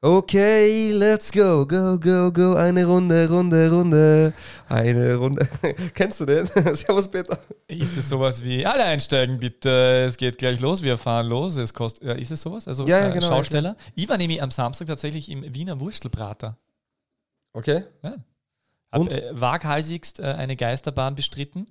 Okay, let's go, go, go, go. Eine Runde, Runde, Runde. Eine Runde. Kennst du den? Servus, Peter. Ist es sowas wie, alle einsteigen bitte, es geht gleich los, wir fahren los, es kostet, ja, ist es sowas? Also Ja, ja, äh, genau, Schausteller? Ich war nämlich am Samstag tatsächlich im Wiener Wurstelbrater. Okay. Hab Und? äh, waghalsigst äh, eine Geisterbahn bestritten.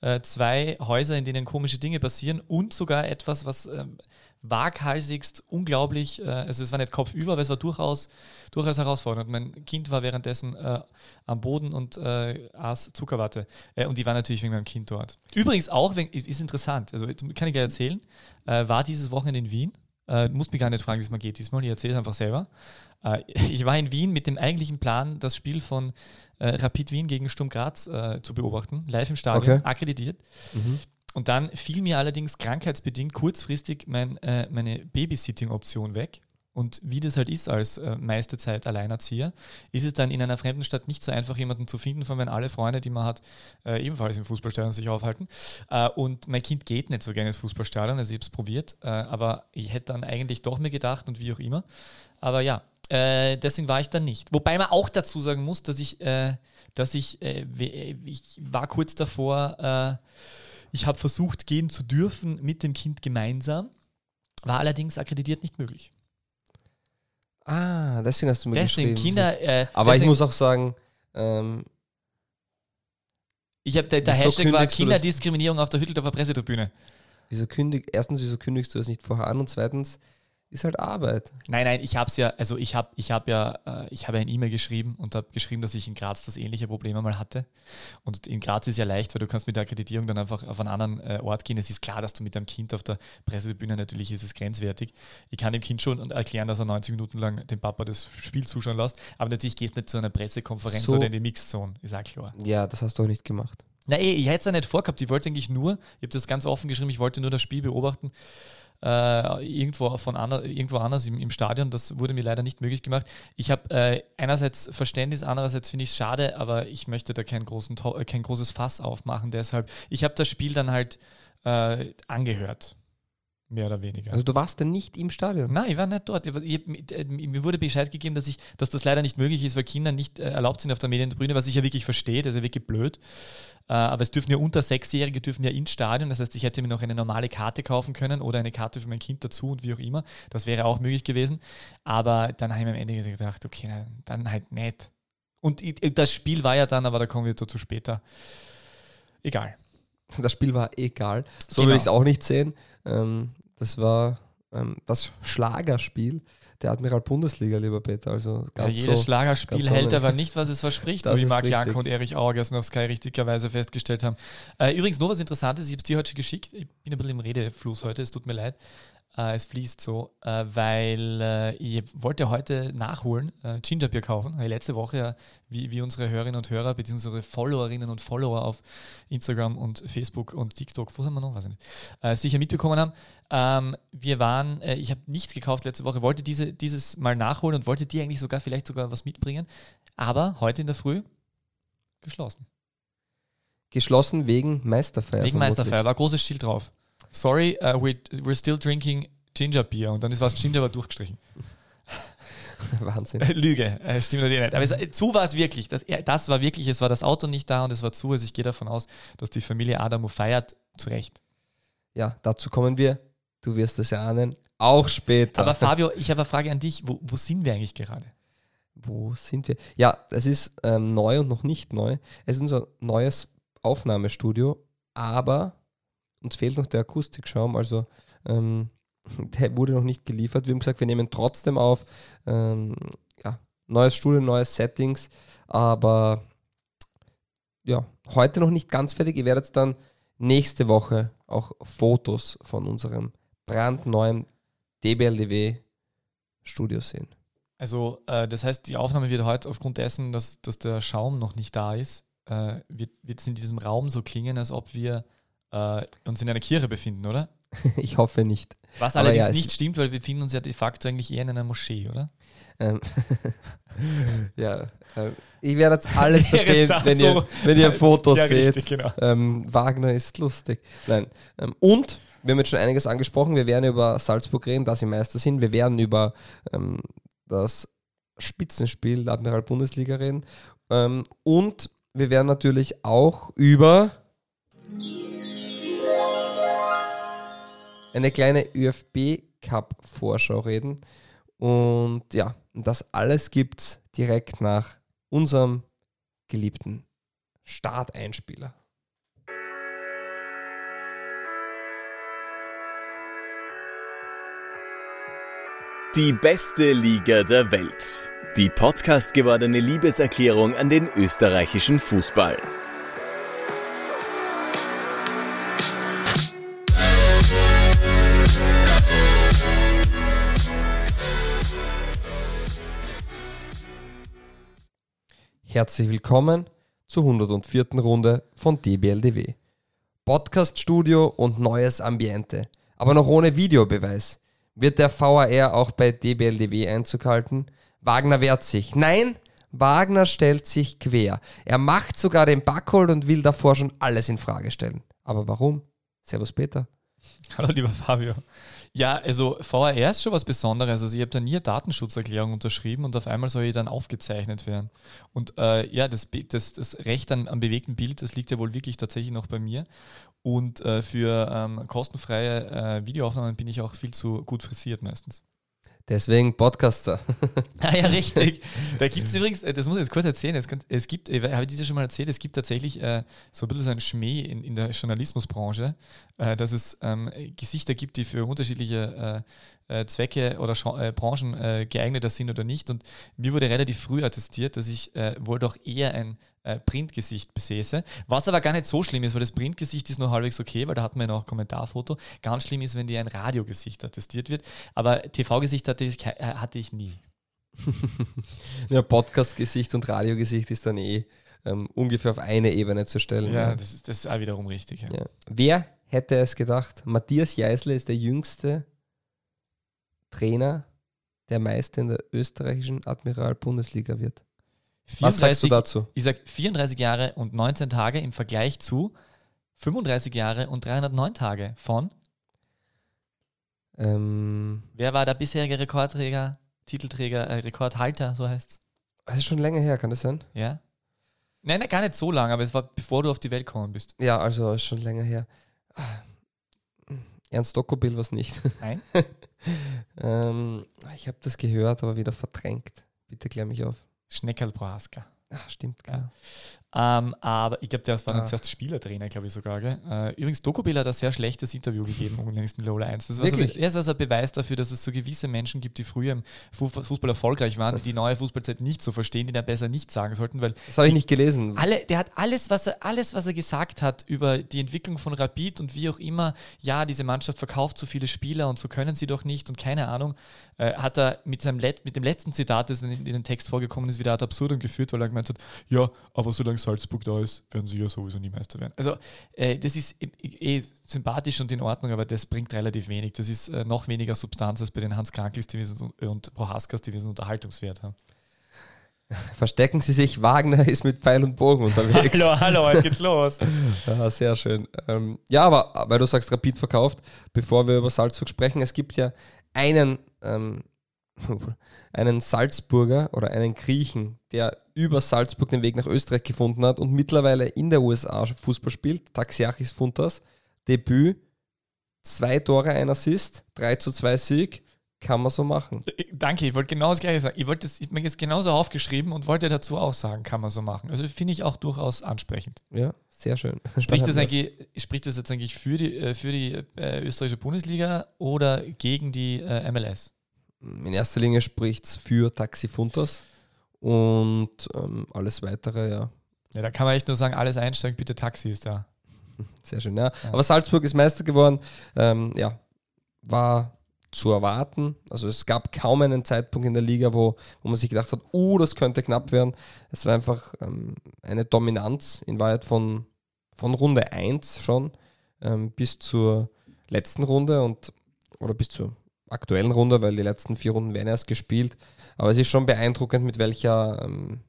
Äh, zwei Häuser, in denen komische Dinge passieren und sogar etwas, was ähm, waghalsigst unglaublich, äh, also es war nicht kopfüber, aber es war durchaus, durchaus herausfordernd. Mein Kind war währenddessen äh, am Boden und äh, aß Zuckerwatte. Äh, und die war natürlich wegen meinem Kind dort. Übrigens auch, wegen, ist interessant, also kann ich gleich erzählen, äh, war dieses Wochenende in Wien. Äh, muss mich gar nicht fragen, wie es mir geht diesmal, ich erzähle es einfach selber. Äh, ich war in Wien mit dem eigentlichen Plan, das Spiel von Rapid Wien gegen Sturm Graz zu beobachten, live im Stadion, Okay. akkreditiert. Mhm. Und dann fiel mir allerdings krankheitsbedingt kurzfristig mein, äh, meine Babysitting-Option weg. Und wie das halt ist als äh, meiste Zeit Alleinerzieher, ist es dann in einer fremden Stadt nicht so einfach, jemanden zu finden, von wenn alle Freunde, die man hat, äh, ebenfalls im Fußballstadion sich aufhalten. Äh, und mein Kind geht nicht so gerne ins Fußballstadion, also ich habe es probiert, äh, aber ich hätte dann eigentlich doch mir gedacht und wie auch immer. Aber ja, äh, deswegen war ich dann nicht. Wobei man auch dazu sagen muss, dass ich, äh, dass ich, ich war kurz davor, ich habe versucht, gehen zu dürfen mit dem Kind gemeinsam, war allerdings akkreditiert nicht möglich. Ah, deswegen hast du mir Deswegen geschrieben. Kinder. Äh, Aber deswegen, ich muss auch sagen, ähm, ich habe der, der Hashtag war? Kinderdiskriminierung auf der Hütteldorfer Pressetribüne. wieso kündig, erstens, wieso kündigst du das nicht vorher an? Und zweitens, ist halt Arbeit. Nein, nein, ich habe es ja, also ich habe ich hab ja, äh, ich habe ja ein E-Mail geschrieben und habe geschrieben, dass ich in Graz das ähnliche Problem einmal hatte. Und in Graz ist ja leicht, weil du kannst mit der Akkreditierung dann einfach auf einen anderen äh, Ort gehen. Es ist klar, dass du mit deinem Kind auf der Pressetribüne, natürlich ist es grenzwertig. Ich kann dem Kind schon erklären, dass er 90 Minuten lang dem Papa das Spiel zuschauen lässt. Aber natürlich gehst du nicht zu einer Pressekonferenz So. oder in die Mixzone, ist auch klar. Ja, das hast du auch nicht gemacht. Na, eh, ich hätte es ja nicht vorgehabt. Ich wollte eigentlich nur, ich habe das ganz offen geschrieben, ich wollte nur das Spiel beobachten. Äh, irgendwo, von ander, irgendwo anders im, im Stadion. Das wurde mir leider nicht möglich gemacht. Ich habe äh, einerseits Verständnis, andererseits finde ich es schade, aber ich möchte da kein, großen, äh, kein großes Fass aufmachen. Deshalb, ich habe das Spiel dann halt äh, angehört. Mehr oder weniger. Also du warst denn nicht im Stadion? Nein, ich war nicht dort. Ich, ich, hab- äh, mir wurde Bescheid gegeben, dass, ich, dass das leider nicht möglich ist, weil Kinder nicht äh, erlaubt sind auf der Medientribüne, was ich ja wirklich verstehe, das ist ja wirklich blöd. Äh, aber es dürfen ja unter Sechsjährige dürfen ja ins Stadion, das heißt, ich hätte mir noch eine normale Karte kaufen können oder eine Karte für mein Kind dazu und wie auch immer. Das wäre auch möglich gewesen. Aber dann habe ich mir am Ende gedacht, okay, na, dann halt nicht. Und ich, das Spiel war ja dann, aber da kommen wir dazu später. Egal. Das Spiel war egal. So Genau. will ich es auch nicht sehen. Ähm, das war ähm, das Schlagerspiel der Admiral Bundesliga, lieber Peter. Also Ja, jedes so. Schlagerspiel so hält aber nicht, was es verspricht, so wie Marc. Janko und Erich Auer gestern auf Sky richtigerweise festgestellt haben. Äh, übrigens, noch was Interessantes, ich habe es dir heute schon geschickt. Ich bin ein bisschen im Redefluss heute, es tut mir leid. Äh, es fließt so, äh, weil äh, ich wollte heute nachholen, Gingerbier kaufen, weil letzte Woche wie, wie unsere Hörerinnen und Hörer, beziehungsweise unsere Followerinnen und Follower auf Instagram und Facebook und TikTok, wo sind wir noch, weiß ich nicht, sicher mitbekommen haben. Ähm, wir waren, ich habe nichts gekauft letzte Woche, wollte diese, dieses mal nachholen und wollte dir eigentlich sogar vielleicht sogar was mitbringen, aber heute in der Früh geschlossen. Geschlossen wegen Meisterfeier. Wegen vermutlich. Meisterfeier, war großes Schild drauf. Sorry, uh, we're, we're still drinking Ginger Beer und dann ist was Ginger war durchgestrichen. Wahnsinn. Lüge, äh, stimmt natürlich nicht. Aber es, äh, zu war es wirklich. Das, äh, das war wirklich, es war das Auto nicht da und es war zu. Also ich gehe davon aus, dass die Familie Adamo feiert, zu Recht. Ja, dazu kommen wir. Du wirst es ja ahnen. Auch später. Aber Fabio, ich habe eine Frage an dich. Wo, wo sind wir eigentlich gerade? Wo sind wir? Ja, es ist ähm, neu und noch nicht neu. Es ist unser neues Aufnahmestudio, aber uns fehlt noch der Akustikschaum, also ähm, der wurde noch nicht geliefert. Wir haben gesagt, wir nehmen trotzdem auf. Ähm, ja, neues Studio, neues Settings, aber ja, heute noch nicht ganz fertig. Ihr werdet dann nächste Woche auch Fotos von unserem brandneuen DBLDW Studio sehen. Also, äh, das heißt, die Aufnahme wird heute aufgrund dessen, dass, dass der Schaum noch nicht da ist, äh, wird es in diesem Raum so klingen, als ob wir äh, uns in einer Kirche befinden, oder? ich hoffe nicht. Was Aber allerdings ja, nicht stimmt, weil wir befinden uns ja de facto eigentlich eher in einer Moschee, oder? Ähm, ja, ähm, ich werde jetzt alles verstehen, wenn, ihr, so- wenn ihr Fotos ja, seht. richtig, genau. Ähm, Wagner ist lustig. Nein. Ähm, und wir haben jetzt schon einiges angesprochen. Wir werden über Salzburg reden, da sie Meister sind. Wir werden über ähm, das Spitzenspiel der Admiral Bundesliga reden. Ähm, und wir werden natürlich auch über eine kleine ÖFB Cup Vorschau reden. Und ja, das alles gibt's direkt nach unserem geliebten Starteinspieler. Die beste Liga der Welt. Die Podcast gewordene Liebeserklärung an den österreichischen Fußball. Herzlich willkommen zur 104. Runde von DBLDW. Podcast-Studio und neues Ambiente, aber noch ohne Videobeweis. Wird der VAR auch bei DBLDW Einzug halten? Wagner wehrt sich. Nein, Wagner stellt sich quer. Er macht sogar den Backhold und will davor schon alles in Frage stellen. Aber warum? Servus Peter. Hallo lieber Fabio. Ja, also VAR ist schon was Besonderes. Also ich habe da nie eine Datenschutzerklärung unterschrieben und auf einmal soll ich dann aufgezeichnet werden. Und äh, ja, das, das, das Recht an, am bewegten Bild, das liegt ja wohl wirklich tatsächlich noch bei mir. Und äh, für ähm, kostenfreie äh, Videoaufnahmen bin ich auch viel zu gut frisiert meistens. Deswegen Podcaster. ah ja, richtig. Da gibt es übrigens, äh, das muss ich jetzt kurz erzählen, es, es gibt, äh, habe ich dir schon mal erzählt, es gibt tatsächlich äh, so ein bisschen so einen Schmäh in, in der Journalismusbranche, äh, dass es ähm, Gesichter gibt, die für unterschiedliche äh, äh Zwecke oder äh, Branchen geeigneter sind oder nicht. Und mir wurde relativ früh attestiert, dass ich wohl doch eher ein Printgesicht besäße. Was aber gar nicht so schlimm ist, weil das Printgesicht ist noch halbwegs okay, weil da hat man ja noch Kommentarfoto. Ganz schlimm ist, wenn dir ein Radiogesicht attestiert wird. Aber TV-Gesicht hatte ich, hatte ich nie. ja, Podcast-Gesicht und Radiogesicht ist dann eh ähm, ungefähr auf eine Ebene zu stellen. Ja, ja. Das, ist, das ist auch wiederum richtig. Ja. Ja. Wer hätte es gedacht? Matthias Jeißle ist der jüngste Trainer, der Meister in der österreichischen Admiral-Bundesliga wird. 34, Was sagst du dazu? Ich sage 34 Jahre und 19 Tage im Vergleich zu 35 Jahre und 309 Tage von. Ähm, Wer war der bisherige Rekordträger, Titelträger, äh, Rekordhalter, so heißt es? Das ist schon länger her, kann das sein? Ja. Nein, nein, gar nicht so lange, aber es war bevor du auf die Welt gekommen bist. Ja, also ist schon länger her. Ernst Dokobil was nicht. Nein. ähm, ich habe das gehört, aber wieder verdrängt. Bitte klär mich auf. Schneckerl Prohaska. Ach, stimmt, klar. Ähm, aber ich glaube, der war dann zuerst Spielertrainer, glaube ich sogar. Gell? Äh, übrigens, Dokobel hat ein sehr schlechtes Interview gegeben unlängst in Lola 1. Das war, Wirklich? So, das war so ein Beweis dafür, dass es so gewisse Menschen gibt, die früher im Fußball erfolgreich waren, die die neue Fußballzeit nicht so verstehen, die da besser nicht sagen sollten. Weil das habe ich nicht gelesen. Alle, der hat alles was, er, alles, was er gesagt hat über die Entwicklung von Rapid und wie auch immer, ja, diese Mannschaft verkauft so viele Spieler und so können sie doch nicht und keine Ahnung, äh, hat er mit, seinem Let mit dem letzten Zitat, das in, in dem Text vorgekommen ist, wieder ad absurdum geführt, weil er gemeint hat, ja, aber solange Salzburg da ist, werden sie ja sowieso nie Meister werden. Also äh, das ist eh, eh, sympathisch und in Ordnung, aber das bringt relativ wenig. Das ist äh, noch weniger Substanz als bei den Hans Krankels, die und, und Prohaskas, die diesen Unterhaltungswert haben. Verstecken Sie sich, Wagner ist mit Pfeil und Bogen unterwegs. hallo, hallo, heute geht's los. ja, sehr schön. Ähm, ja, aber weil du sagst, Rapid verkauft, bevor wir über Salzburg sprechen, es gibt ja einen ähm, einen Salzburger oder einen Griechen, der über Salzburg den Weg nach Österreich gefunden hat und mittlerweile in der USA Fußball spielt, Taxiachis Funtas, Debüt, zwei Tore, ein Assist, 3 zu 2 Sieg, kann man so machen. Äh, danke, ich wollte genau das gleiche sagen. Ich wollte es, ich mir jetzt genauso aufgeschrieben und wollte dazu auch sagen, kann man so machen. Also finde ich auch durchaus ansprechend. Ja, sehr schön. Spricht das, eigentlich, spricht das jetzt eigentlich für die, äh, für die äh, österreichische Bundesliga oder gegen die MLS? In erster Linie spricht es für Taxi Funtas und ähm, alles weitere, ja. Ja, da kann man echt nur sagen, alles einsteigen, bitte Taxi ist da. Sehr schön, ja. ja. Aber Salzburg ist Meister geworden, ähm, ja, war zu erwarten. Also es gab kaum einen Zeitpunkt in der Liga, wo, wo man sich gedacht hat, uh, das könnte knapp werden. Es war einfach ähm, eine Dominanz in Wahrheit von, von Runde 1 schon ähm, bis zur letzten Runde und oder bis zur aktuellen Runde, weil die letzten vier Runden werden erst gespielt. Aber es ist schon beeindruckend, mit welcher, ähm,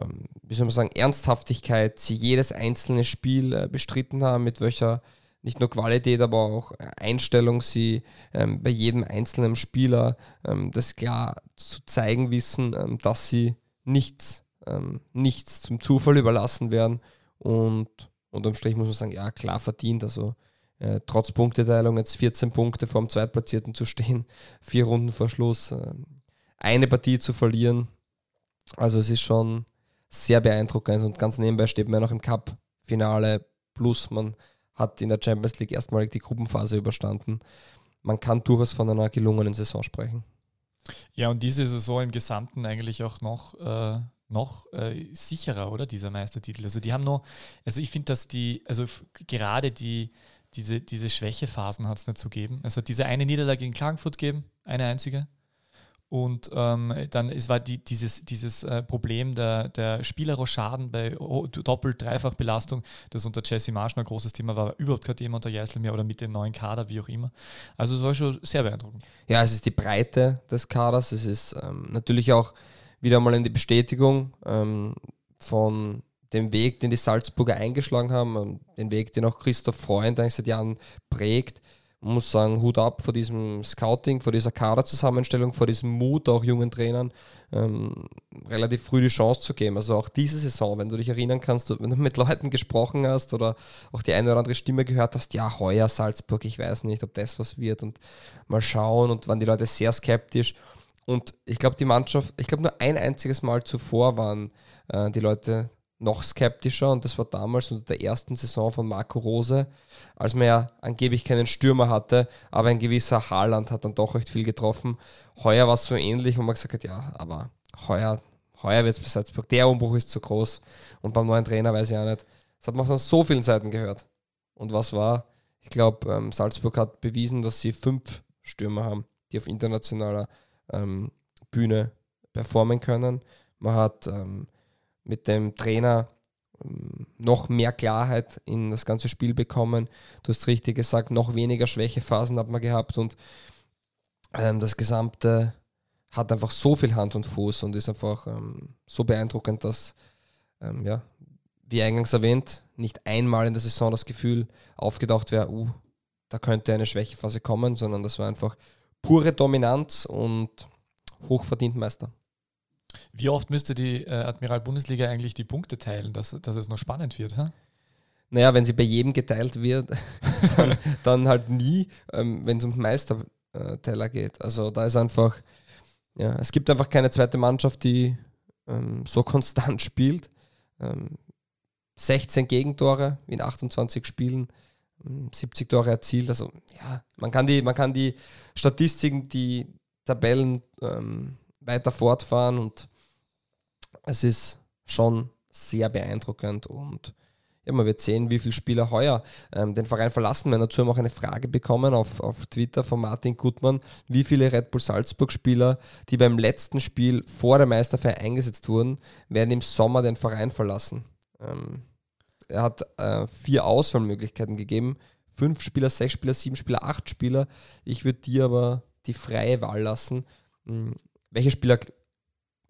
ähm, wie soll man sagen, Ernsthaftigkeit sie jedes einzelne Spiel äh, bestritten haben, mit welcher nicht nur Qualität, aber auch Einstellung, sie ähm, bei jedem einzelnen Spieler ähm, das klar zu zeigen wissen, ähm, dass sie nichts, ähm, nichts zum Zufall überlassen werden und unterm Strich muss man sagen, ja, klar verdient. Also äh, trotz Punkteteilung jetzt 14 Punkte vor dem Zweitplatzierten zu stehen, vier Runden vor Schluss, äh, eine Partie zu verlieren. Also es ist schon sehr beeindruckend und ganz nebenbei steht man ja noch im Cup-Finale plus man hat in der Champions League erstmalig die Gruppenphase überstanden. Man kann durchaus von einer gelungenen Saison sprechen. Ja, und diese Saison im Gesamten eigentlich auch noch, äh, noch äh, sicherer, oder? Dieser Meistertitel. Also die haben noch, also ich finde, dass die, also gerade die, diese, diese Schwächephasen hat es nicht zu geben. Es hat diese eine Niederlage in Klagenfurt gegeben, eine einzige. Und ähm, dann es war die, dieses, dieses äh, Problem der, der Spielerrochaden bei Doppel-, Dreifach-Belastung, das unter Jesse Marsch ein großes Thema war, überhaupt kein Thema unter Jeißl mehr oder mit dem neuen Kader, wie auch immer. Also es war schon sehr beeindruckend. Ja, es ist die Breite des Kaders, es ist ähm, natürlich auch wieder mal eine Bestätigung ähm, von dem Weg, den die Salzburger eingeschlagen haben, den Weg, den auch Christoph Freund eigentlich seit Jahren prägt man muss sagen, Hut ab vor diesem Scouting, vor dieser Kaderzusammenstellung, vor diesem Mut auch jungen Trainern ähm, relativ früh die Chance zu geben. Also auch diese Saison, wenn du dich erinnern kannst, wenn du mit Leuten gesprochen hast oder auch die eine oder andere Stimme gehört hast, ja, heuer Salzburg, ich weiß nicht, ob das was wird und mal schauen und waren die Leute sehr skeptisch. Und ich glaube, die Mannschaft, ich glaube, nur ein einziges Mal zuvor waren äh, die Leute noch skeptischer und das war damals unter der ersten Saison von Marco Rose, als man ja angeblich keinen Stürmer hatte, aber ein gewisser Haaland hat dann doch recht viel getroffen. Heuer war es so ähnlich, wo man gesagt hat, ja, aber heuer, heuer wird es bei Salzburg, der Umbruch ist zu groß und beim neuen Trainer weiß ich auch nicht. Das hat man von so vielen Seiten gehört. Und was war? Ich glaube, ähm, Salzburg hat bewiesen, dass sie fünf Stürmer haben, die auf internationaler ähm, Bühne performen können. Man hat ähm, mit dem Trainer ähm, noch mehr Klarheit in das ganze Spiel bekommen. Du hast richtig gesagt, noch weniger Schwächephasen hat man gehabt und ähm, das Gesamte hat einfach so viel Hand und Fuß und ist einfach ähm, so beeindruckend, dass, ähm, ja, wie eingangs erwähnt, nicht einmal in der Saison das Gefühl aufgetaucht wäre, uh, da könnte eine Schwächephase kommen, sondern das war einfach pure Dominanz und hochverdient Meister. Wie oft müsste die äh, Admiral Bundesliga eigentlich die Punkte teilen, dass, dass es noch spannend wird? Ha? Naja, wenn sie bei jedem geteilt wird, dann, dann, halt nie, ähm, wenn es um Meisterteller geht. Also da ist einfach, ja, es gibt einfach keine zweite Mannschaft, die ähm, so konstant spielt. Ähm, 16 Gegentore in 28 Spielen, 70 ähm, Tore erzielt. Also ja, man kann die, man kann die Statistiken, die Tabellen ähm, weiter fortfahren und es ist schon sehr beeindruckend und ja, man wird sehen, wie viele Spieler heuer ähm, den Verein verlassen. Wir haben dazu auch eine Frage bekommen auf, auf Twitter von Martin Gutmann, wie viele Red Bull Salzburg-Spieler, die beim letzten Spiel vor der Meisterfeier eingesetzt wurden, werden im Sommer den Verein verlassen. Ähm, er hat äh, vier Auswahlmöglichkeiten gegeben. Fünf Spieler, sechs Spieler, sieben Spieler, acht Spieler. Ich würde dir aber die freie Wahl lassen. Welche Spieler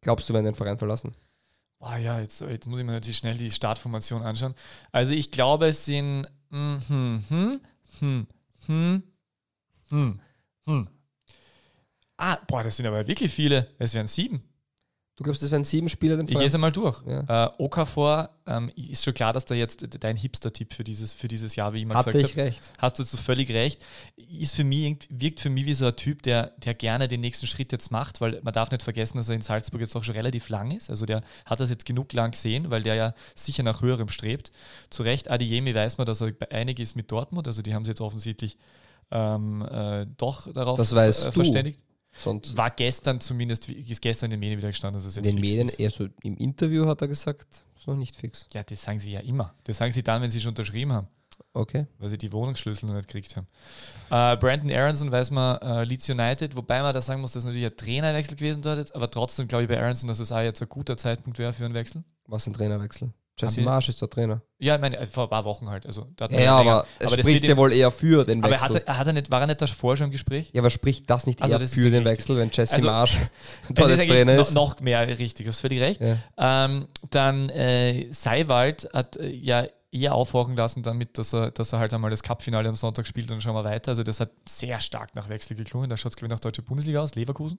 glaubst du, werden den Verein verlassen? Oh ja, jetzt, jetzt muss ich mir natürlich schnell die Startformation anschauen. Also ich glaube, es sind hm, hm, hm, hm, hm, hm, hm. Ah, boah, das sind aber wirklich viele. Es wären sieben. Du glaubst, das wären sieben Spieler? Den ich gehe es einmal durch. Ja. Äh, Okafor ähm, ist schon klar, dass da jetzt dein Hipster-Tipp für dieses, für dieses Jahr, wie ich mal Hatte gesagt habe. recht. Hast du so völlig recht. Ist für mich, wirkt für mich wie so ein Typ, der, der gerne den nächsten Schritt jetzt macht, weil man darf nicht vergessen, dass er in Salzburg jetzt auch schon relativ lang ist. Also der hat das jetzt genug lang gesehen, weil der ja sicher nach höherem strebt. Zu Recht, Adiemi weiß man, dass er einig ist mit Dortmund. Also die haben sie jetzt offensichtlich ähm, äh, doch darauf das weißt äh, verständigt. Sonst war gestern zumindest, ist gestern in den Medien wieder gestanden, dass es jetzt In den Medien, ist. Also im Interview hat er gesagt, ist noch nicht fix. Ja, das sagen sie ja immer. Das sagen sie dann, wenn sie schon unterschrieben haben. Okay. Weil sie die Wohnungsschlüssel noch nicht gekriegt haben. Äh, Brandon Aronson weiß man, äh, Leeds United, wobei man da sagen muss, dass natürlich ein Trainerwechsel gewesen dort, aber trotzdem glaube ich bei Aronson, dass es auch jetzt ein guter Zeitpunkt wäre für einen Wechsel. Was ein Trainerwechsel? Jesse Marsch ist der Trainer. Ja, ich meine, vor ein paar Wochen halt. Also, ja, ja aber es aber spricht ja wohl eher für den Wechsel. Aber hat er, hat er nicht, war er nicht davor schon im Gespräch? Ja, aber spricht das nicht also eher das für den richtig. Wechsel, wenn Jesse also, Marsch dort ist Trainer ist? Noch mehr richtig, du hast völlig recht. Ja. Ähm, dann äh, Seiwald hat äh, ja eher aufhorchen lassen, damit, dass er, dass er halt einmal das Cup-Finale am Sonntag spielt und dann schauen wir weiter. Also das hat sehr stark nach Wechsel geklungen. Da schaut es, glaube ich, nach Deutsche Bundesliga aus. Leverkusen?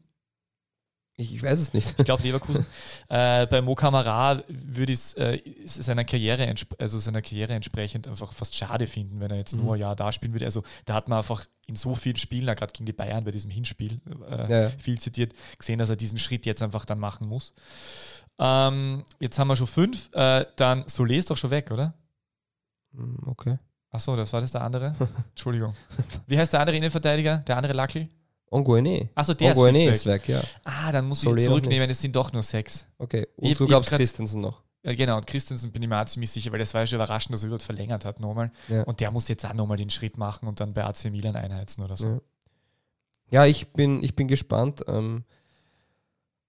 Ich, ich weiß es nicht. Ich glaube Leverkusen. äh, bei Mo Kamara würde ich es äh, seiner, Karriere also seiner Karriere entsprechend einfach fast schade finden, wenn er jetzt mhm. nur ein Jahr da spielen würde. Also da hat man einfach in so vielen Spielen, gerade gegen die Bayern bei diesem Hinspiel, äh, ja, ja. viel zitiert, gesehen, dass er diesen Schritt jetzt einfach dann machen muss. Ähm, jetzt haben wir schon fünf. Äh, dann Solé ist doch schon weg, oder? Hm, okay. Achso, das war das der andere? Entschuldigung. Wie heißt der andere Innenverteidiger? Der andere Lackel? Onguene. Achso, der Onguene ist, weg. ja. Ah, dann muss Soler ich zurücknehmen, es sind doch nur sechs. Okay, und ich, du glaubst Christensen noch. Ja, genau, und Christensen bin ich mir auch ziemlich sicher, weil das war ja schon überraschend, dass er überhaupt verlängert hat nochmal. Ja. Und der muss jetzt auch nochmal den Schritt machen und dann bei AC Milan einheizen oder so. Ja, ja ich, bin, ich bin gespannt. Ähm,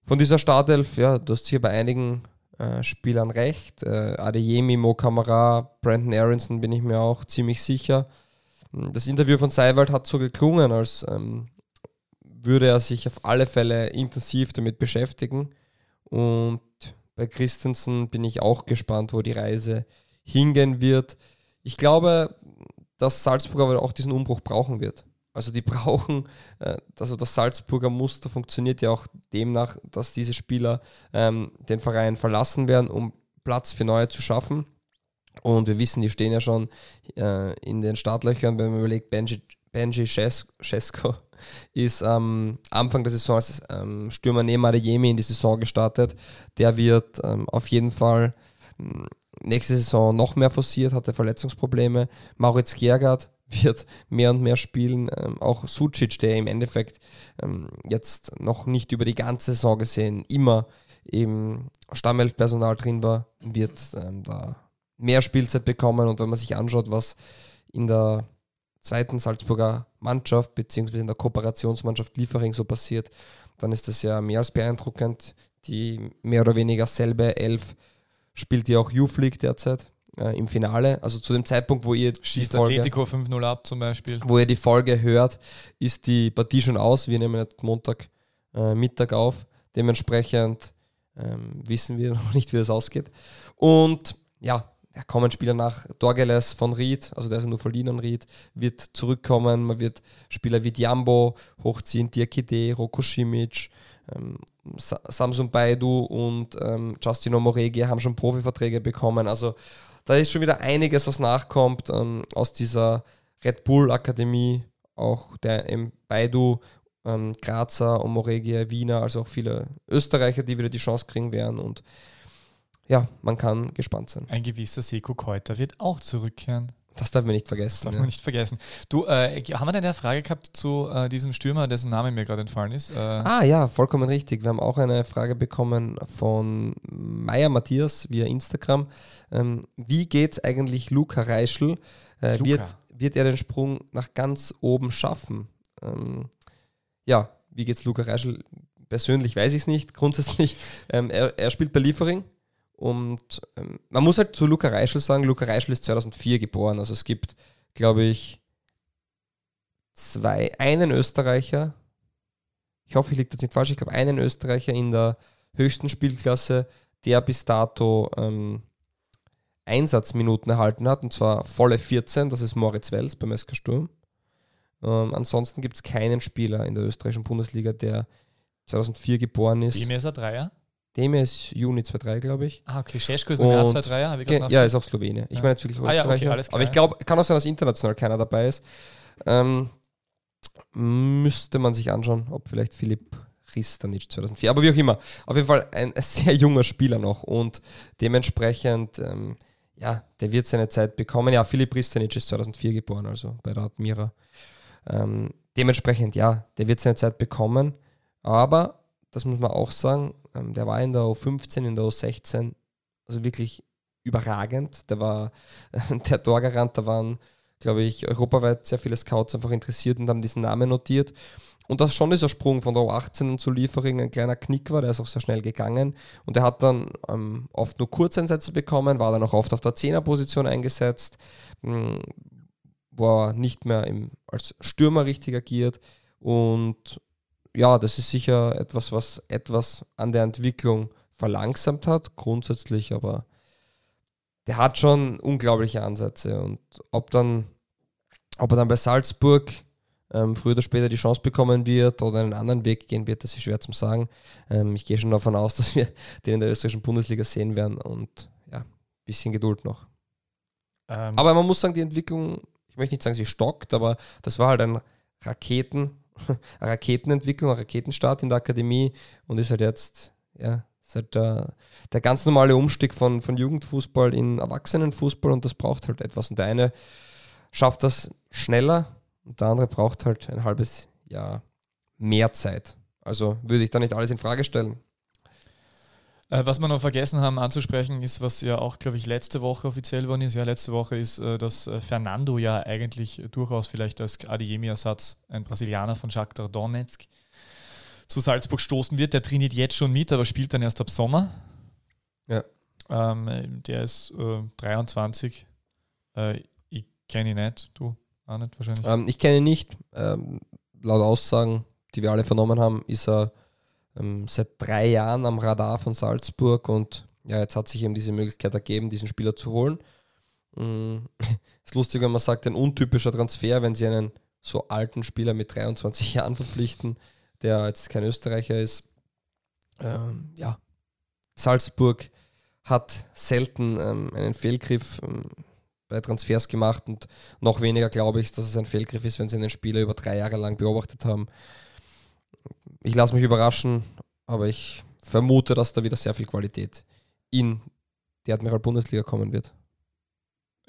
von dieser Startelf, ja, du hast hier bei einigen äh, Spielern recht. Äh, Adeyemi, Mo Kamara, Brandon Aronson bin ich mir auch ziemlich sicher. Das Interview von Seiwald hat so geklungen, als ähm, würde er sich auf alle Fälle intensiv damit beschäftigen. Und bei Christensen bin ich auch gespannt, wo die Reise hingehen wird. Ich glaube, dass Salzburg aber auch diesen Umbruch brauchen wird. Also die brauchen, äh, also das Salzburger Muster funktioniert ja auch demnach, dass diese Spieler ähm, den Verein verlassen werden, um Platz für neue zu schaffen. Und wir wissen, die stehen ja schon äh, in den Startlöchern, wenn man überlegt, Benji, Benji Schesko ist am Anfang der Saison als ähm, Stürmer neben Adeyemi in die Saison gestartet. Der wird ähm, auf jeden Fall ähm, nächste Saison noch mehr forciert, hatte Verletzungsprobleme. Mauritz Gergard wird mehr und mehr spielen. Ähm, auch Sucic, der im Endeffekt ähm, jetzt noch nicht über die ganze Saison gesehen immer im Stammelfpersonal drin war, wird ähm, da mehr Spielzeit bekommen. Und wenn man sich anschaut, was in der zweiten Salzburger Mannschaft beziehungsweise in der Kooperationsmannschaft Liefering so passiert, dann ist das ja mehr als beeindruckend. Die mehr oder weniger selbe Elf spielt ja auch Youth League derzeit äh, im Finale. Also zu dem Zeitpunkt, wo ihr schießt Atletico 5-0 ab zum Beispiel. Wo ihr die Folge hört, ist die Partie schon aus. Wir nehmen jetzt Montag äh, Mittag auf. Dementsprechend ähm, wissen wir noch nicht, wie das ausgeht. Und ja, da kommen Spieler nach. Dorgeles von Ried, also der ist ja nur verliehen an Ried, wird zurückkommen. Man wird Spieler wie Diambo hochziehen, Diakite, Roko ähm, Samsung Baidu und ähm, Justin Omoregi haben schon Profiverträge bekommen. Also da ist schon wieder einiges, was nachkommt ähm, aus dieser Red Bull Akademie, auch der ähm, Baidu, ähm, Grazer, Omoregi, Wiener, also auch viele Österreicher, die wieder die Chance kriegen werden und ja, man kann gespannt sein. Ein gewisser Seko Keuter wird auch zurückkehren. Das darf man nicht vergessen. Das darf ja. man nicht vergessen. Du, äh, haben wir denn eine Frage gehabt zu äh, diesem Stürmer, dessen Name mir gerade entfallen ist? Äh ah ja, vollkommen richtig. Wir haben auch eine Frage bekommen von Meier Matthias via Instagram. Ähm, wie es eigentlich Luca Reischl? Äh, Luca. Wird, wird er den Sprung nach ganz oben schaffen? Ähm, ja, wie geht es Luca Reischl? Persönlich weiß ich es nicht. Grundsätzlich, ähm, er, er spielt bei Liefering und ähm, man muss halt zu Luca Reischl sagen, Luca Reischl ist 2004 geboren. Also es gibt, glaube ich, zwei, einen Österreicher, ich hoffe, ich liege jetzt nicht falsch, ich glaube einen Österreicher in der höchsten Spielklasse, der bis dato ähm, Einsatzminuten erhalten hat, und zwar volle 14, das ist Moritz Wels beim SK Sturm. Ähm, ansonsten gibt es keinen Spieler in der österreichischen Bundesliga, der 2004 geboren ist. Wie ist er Dreier? Demir ist Juni 2-3, glaube ich. Ah, okay. Scheschko ist im Jahr 2-3, Ja, ist auch Slowene. Ich ja. meine jetzt wirklich ah, ja, okay, Aber ich glaube, kann auch sein, dass international keiner dabei ist. Ähm, müsste man sich anschauen, ob vielleicht Philipp Ristanic 2004. Aber wie auch immer. Auf jeden Fall ein, ein sehr junger Spieler noch und dementsprechend, ähm, ja, der wird seine Zeit bekommen. Ja, Philipp Ristanic ist 2004 geboren, also bei der Admira. Ähm, dementsprechend, ja, der wird seine Zeit bekommen. Aber, das muss man auch sagen, ähm, der war in der U15, in der U16, also wirklich überragend. Der war der Torgarant, da waren, glaube ich, europaweit sehr viele Scouts einfach interessiert und haben diesen Namen notiert. Und dass schon dieser Sprung von der U18 zu Liefering ein kleiner Knick war, der ist auch sehr schnell gegangen. Und er hat dann ähm, oft nur Kurzeinsätze bekommen, war dann auch oft auf der Zehnerposition eingesetzt, mh, hm, war nicht mehr im, als Stürmer richtig agiert. Und ja, das ist sicher etwas, was etwas an der Entwicklung verlangsamt hat, grundsätzlich aber der hat schon unglaubliche Ansätze. Und ob dann, ob er dann bei Salzburg ähm, früher oder später die Chance bekommen wird oder einen anderen Weg gehen wird, das ist schwer zu sagen. Ähm, ich gehe schon davon aus, dass wir den in der österreichischen Bundesliga sehen werden und ja, ein bisschen Geduld noch. Ähm, Aber man muss sagen, die Entwicklung, ich möchte nicht sagen, sie stockt, aber das war halt ein Raketen, Raketenentwicklung, Raketenstart in der Akademie und ist halt jetzt, ja, ist halt der, der ganz normale Umstieg von, von Jugendfußball in Erwachsenenfußball und das braucht halt etwas. Und der eine schafft das schneller und der andere braucht halt ein halbes Jahr mehr Zeit. Also würde ich da nicht alles in Frage stellen. Äh, was wir noch vergessen haben anzusprechen, ist, was ja auch, glaube ich, letzte Woche offiziell worden ist. Ja, letzte Woche ist, äh, dass äh, Fernando ja eigentlich durchaus vielleicht als Adiemi-Ersatz, ein Brasilianer von Shakhtar Donetsk, zu Salzburg stoßen wird. Der trainiert jetzt schon mit, aber spielt dann erst ab Sommer. Ja. Ähm, der ist äh, 23. Äh, ich kenne ihn nicht. Du auch nicht wahrscheinlich. Ähm, ich kenne ihn nicht. Ähm, laut Aussagen, die wir alle vernommen haben, ist er ähm, seit drei Jahren am Radar von Salzburg und ja, jetzt hat sich eben diese Möglichkeit ergeben, diesen Spieler zu holen. Mm, ist lustig, wenn man sagt, ein untypischer Transfer, wenn sie einen so alten Spieler mit 23 Jahren verpflichten, der jetzt kein Österreicher ist. Ähm, ja, Salzburg hat selten ähm, einen Fehlgriff ähm, bei Transfers gemacht und noch weniger glaube ich, dass es ein Fehlgriff ist, wenn sie einen Spieler über drei Jahre lang beobachtet haben. Ich lasse mich überraschen, aber ich vermute, dass da wieder sehr viel Qualität in die Admiral Bundesliga kommen wird.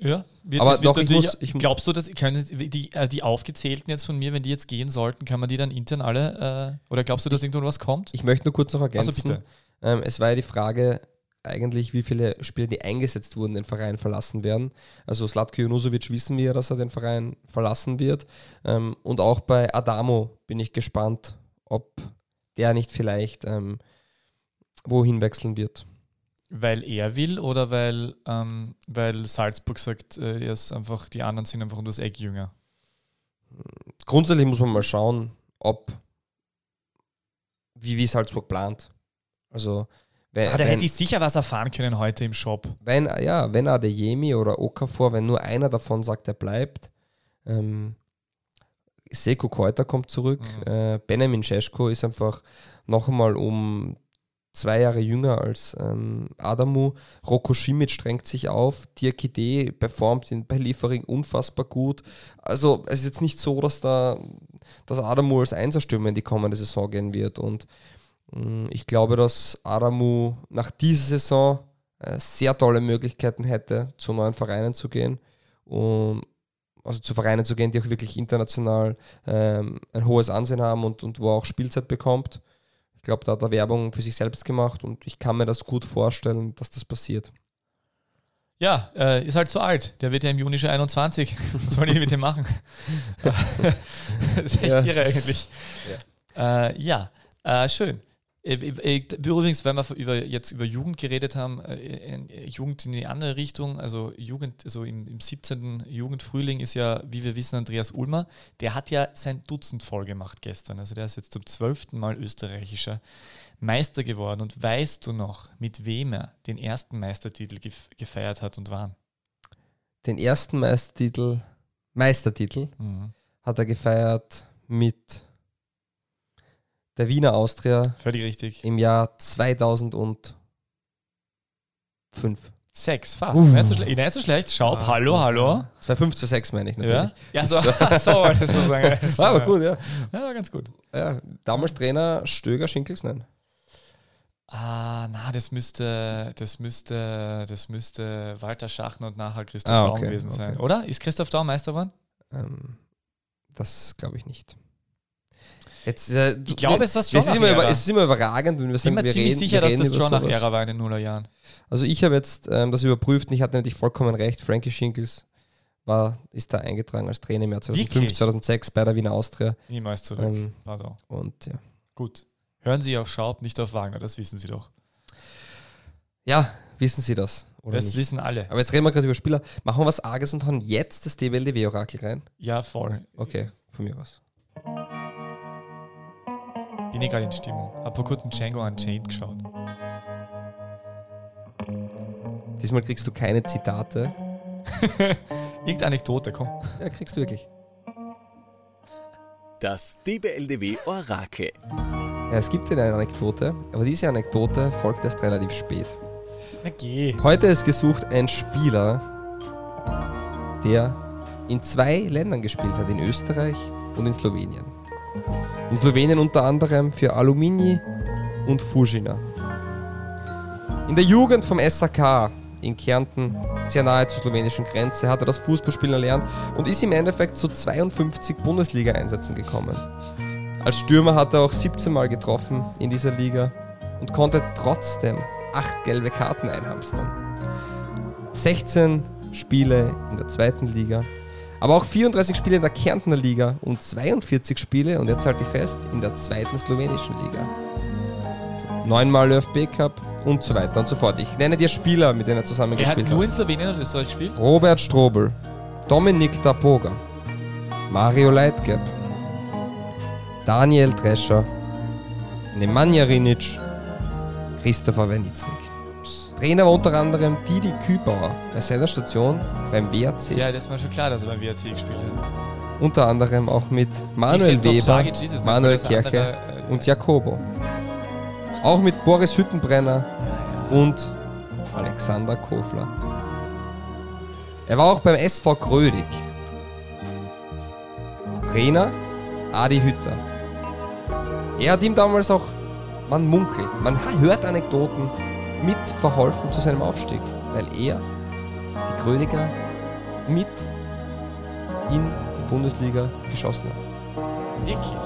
Ja, wird, Aber doch, ich muss- ich glaubst du, dass können die, äh, die aufgezählten jetzt von mir, wenn die jetzt gehen sollten, kann man die dann intern alle, äh, oder glaubst du, dass irgendwo was kommt? Ich möchte nur kurz noch ergänzen. Also. Ähm, es war ja die Frage eigentlich, wie viele Spieler, die eingesetzt wurden, den Verein verlassen werden. Also Slatko Junusovic wissen wir, dass er den Verein verlassen wird. Ähm, und auch bei Adamo bin ich gespannt, ob der nicht vielleicht ähm, wohin wechseln wird. Weil er will oder weil, ähm, weil Salzburg sagt, äh, er ist einfach, die anderen sind einfach um das Eck jünger? Grundsätzlich muss man mal schauen, ob wie, wie Salzburg plant. Also wenn, Ah, da wenn, hätte ich sicher was erfahren können heute im Shop. wenn, ja, wenn Adeyemi oder Okafor, wenn nur einer davon sagt, er bleibt, ähm, Seko Keuter kommt zurück, Mhm. äh, Benjamin Scheschko ist einfach noch einmal um zwei Jahre jünger als ähm, Adamu, Roko Schimic strengt sich auf, Diakite performt in, bei Liefering unfassbar gut. Also es ist jetzt nicht so, dass da dass Adamu als Einserstürmer in die kommende Saison gehen wird und mh, ich glaube, dass Adamu nach dieser Saison äh, sehr tolle Möglichkeiten hätte, zu neuen Vereinen zu gehen. Und also zu Vereinen zu gehen, die auch wirklich international ähm, ein hohes Ansehen haben und, und wo er auch Spielzeit bekommt. Ich glaube, da hat er Werbung für sich selbst gemacht und ich kann mir das gut vorstellen, dass das passiert. Ja, äh, ist halt zu alt. Der wird ja im Juni schon 21. Was sollen die mit dem machen? das ist echt Ja. irre eigentlich. Ja, äh, ja äh, schön. Äh, äh, Übrigens, wenn wir über, jetzt über Jugend geredet haben, äh, Jugend in die andere Richtung, also Jugend, also im, im 17. Jugendfrühling ist ja, wie wir wissen, Andreas Ulmer, der hat ja sein Dutzend voll gemacht gestern. Also der ist jetzt zum zwölften Mal österreichischer Meister geworden. Und weißt du noch, mit wem er den ersten Meistertitel gef gefeiert hat und wann? Den ersten Meistertitel, Meistertitel Mhm. hat er gefeiert mit der Wiener Austria Völlig richtig. im Jahr 2005. Sechs, fast. Uh. Nicht, so schle- nicht so schlecht. Schaut, Ah, hallo, hallo. 2005 zu 6 meine ich natürlich. Ja, ja so, so wollte ich so sagen. War aber gut, ja. Ja, war ganz gut. ja. Damals Trainer Stöger Schinkels, nein. Ah, na, das müsste, das müsste, das müsste Walter Schachner und nachher Christoph Ah, Daum okay, gewesen sein. okay. Oder? Ist Christoph Daum Meister geworden? Ähm, das glaube ich nicht. Jetzt, äh, du- Ich glaube, es war schon es ist, immer über, es ist immer überragend, wenn wir Ich bin sagen, mir ziemlich reden, sicher, dass das schon nach. Ära war in den Nullerjahren. Also ich habe jetzt ähm, das überprüft und ich hatte natürlich vollkommen recht. Frankie Schinkels war, ist da eingetragen als Trainer im Jahr 2005, Wirklich? 2006 bei der Wiener Austria. Niemals zurück. Ähm, Pardon. und ja. Gut. Hören Sie auf Schaub, nicht auf Wagner, das wissen Sie doch. ja, wissen Sie das? Oder das nicht? wissen alle. Aber jetzt reden wir gerade über Spieler. Machen wir was Arges und hauen jetzt das DWLDW-Orakel rein? Ja, voll. Okay, von mir aus. Bin ich gerade in Stimmung. Hab vor kurzem Django Unchained geschaut. Diesmal kriegst du keine Zitate. Irgendeine Anekdote, komm. Ja, kriegst du wirklich. Das DBLDW Orakel. Ja, es gibt eine Anekdote, aber diese Anekdote folgt erst relativ spät. Na geh. Heute ist gesucht ein Spieler, der in zwei Ländern gespielt hat, in Österreich und in Slowenien. In Slowenien unter anderem für Alumini und Fujina. In der Jugend vom SAK in Kärnten, sehr nahe zur slowenischen Grenze, hat er das Fußballspielen erlernt und ist im Endeffekt zu 52 Bundesliga-Einsätzen gekommen. Als Stürmer hat er auch 17 Mal getroffen in dieser Liga und konnte trotzdem 8 gelbe Karten einhamstern. 16 Spiele in der zweiten Liga, aber auch 34 Spiele in der Kärntner Liga und 42 Spiele, und jetzt halte ich fest, in der zweiten slowenischen Liga. Neunmal ÖFB Cup und so weiter und so fort. Ich nenne dir Spieler, mit denen er Er hat zusammengespielt nur hat. in Slowenien und Österreich gespielt. Robert Strobel, Dominik Dapoga, Mario Leitgeb, Daniel Drescher, Nemanja Rinic, Christopher Wernitznik. Trainer war unter anderem Didi Kübauer bei seiner Station beim WRC. Ja, das war schon klar, dass er beim WRC gespielt hat. Unter anderem auch mit Manuel Weber, nicht, Manuel Kirche andere, äh, und Jakobo. Auch mit Boris Hüttenbrenner ja, ja. und Alexander Kofler. Er war auch beim SV Grödig. Trainer Adi Hütter. Er hat ihm damals auch, man munkelt, man hört Anekdoten, mit verholfen zu seinem Aufstieg, weil er die Grödiger mit in die Bundesliga geschossen hat. Wirklich?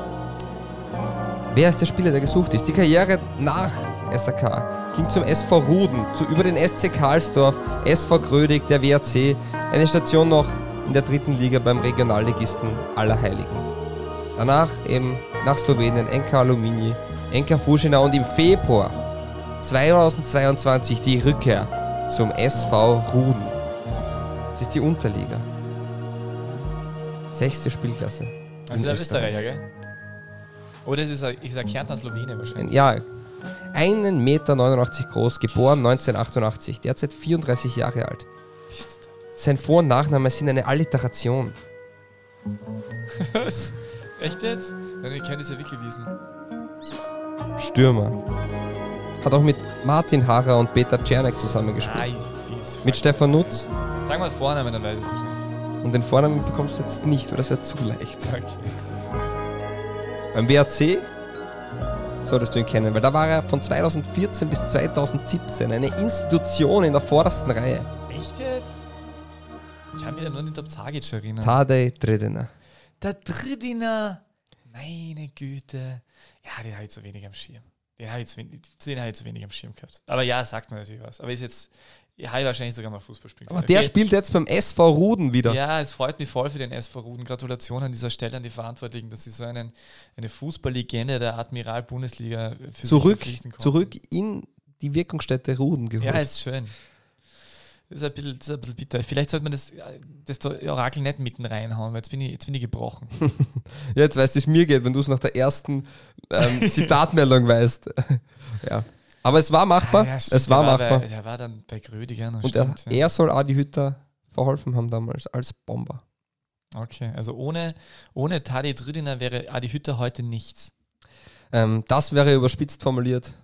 Wer ist der Spieler, der gesucht ist? Die Karriere nach SAK ging zum SV Ruden, zu, über den SC Karlsdorf, SV Grödig, der WRC, eine Station noch in der dritten Liga beim Regionalligisten Allerheiligen. Danach eben nach Slowenien, NK Alumini, NK Fuschina und im Februar 2022 die Rückkehr zum SV Ruden. Das ist die Unterliga. Sechste Spielklasse. Also in der Österreicher, gell? Oder es ist ein, sag Kärntner Slowene wahrscheinlich. Ja, 1,89 Meter groß, geboren 1988, derzeit 34 Jahre alt. Sein Vor- und Nachname sind eine Alliteration. Was? Echt jetzt? Dann kann ich es ja wirklich wissen. Stürmer. Hat auch mit Martin Harrer und Peter Czernek zusammengespielt. Fies. Mit Stefan Nutz. Sag mal Vornamen, dann weiß ich es wahrscheinlich. Und den Vornamen bekommst du jetzt nicht, weil das wäre zu leicht. Okay. Beim WRC solltest du ihn kennen, weil da war er von 2014 bis 2017 eine Institution in der vordersten Reihe. Echt jetzt? Ich kann mich da nur an den Top Zagic erinnern. Tadej Dredina. Der Drittiner. Meine Güte. Ja, den habe ich zu wenig am Schirm. Den habe ich, zu wenig- den habe ich zu wenig am Schirm gehabt. Aber ja, sagt mir natürlich was. Aber ist jetzt, ich habe wahrscheinlich sogar mal Fußball spielen Aber der Okay. spielt jetzt beim SV Ruden wieder. Ja, es freut mich voll für den SV Ruden. Gratulation an dieser Stelle an die Verantwortlichen, dass sie so einen, eine Fußballlegende der Admiral-Bundesliga für sich zurück, konnten. zurück in die Wirkungsstätte Ruden geholt. Ja, ist schön. Das ist ein bisschen, das ist ein bisschen bitter. Vielleicht sollte man das, das Orakel nicht mitten reinhauen, weil jetzt bin ich, jetzt bin ich gebrochen. Ja, jetzt weißt du, wie es mir geht, wenn du es nach der ersten ähm, Zitatmeldung weißt. ja. Aber es war machbar. Ah, ja, stimmt, es war der machbar. Bei, der war dann bei Grödigern. Und er, stimmt, ja. er soll Adi Hütter verholfen haben damals als Bomber. Okay, also ohne, ohne Tadi Drüdiner wäre Adi Hütter heute nichts. Ähm, das wäre überspitzt formuliert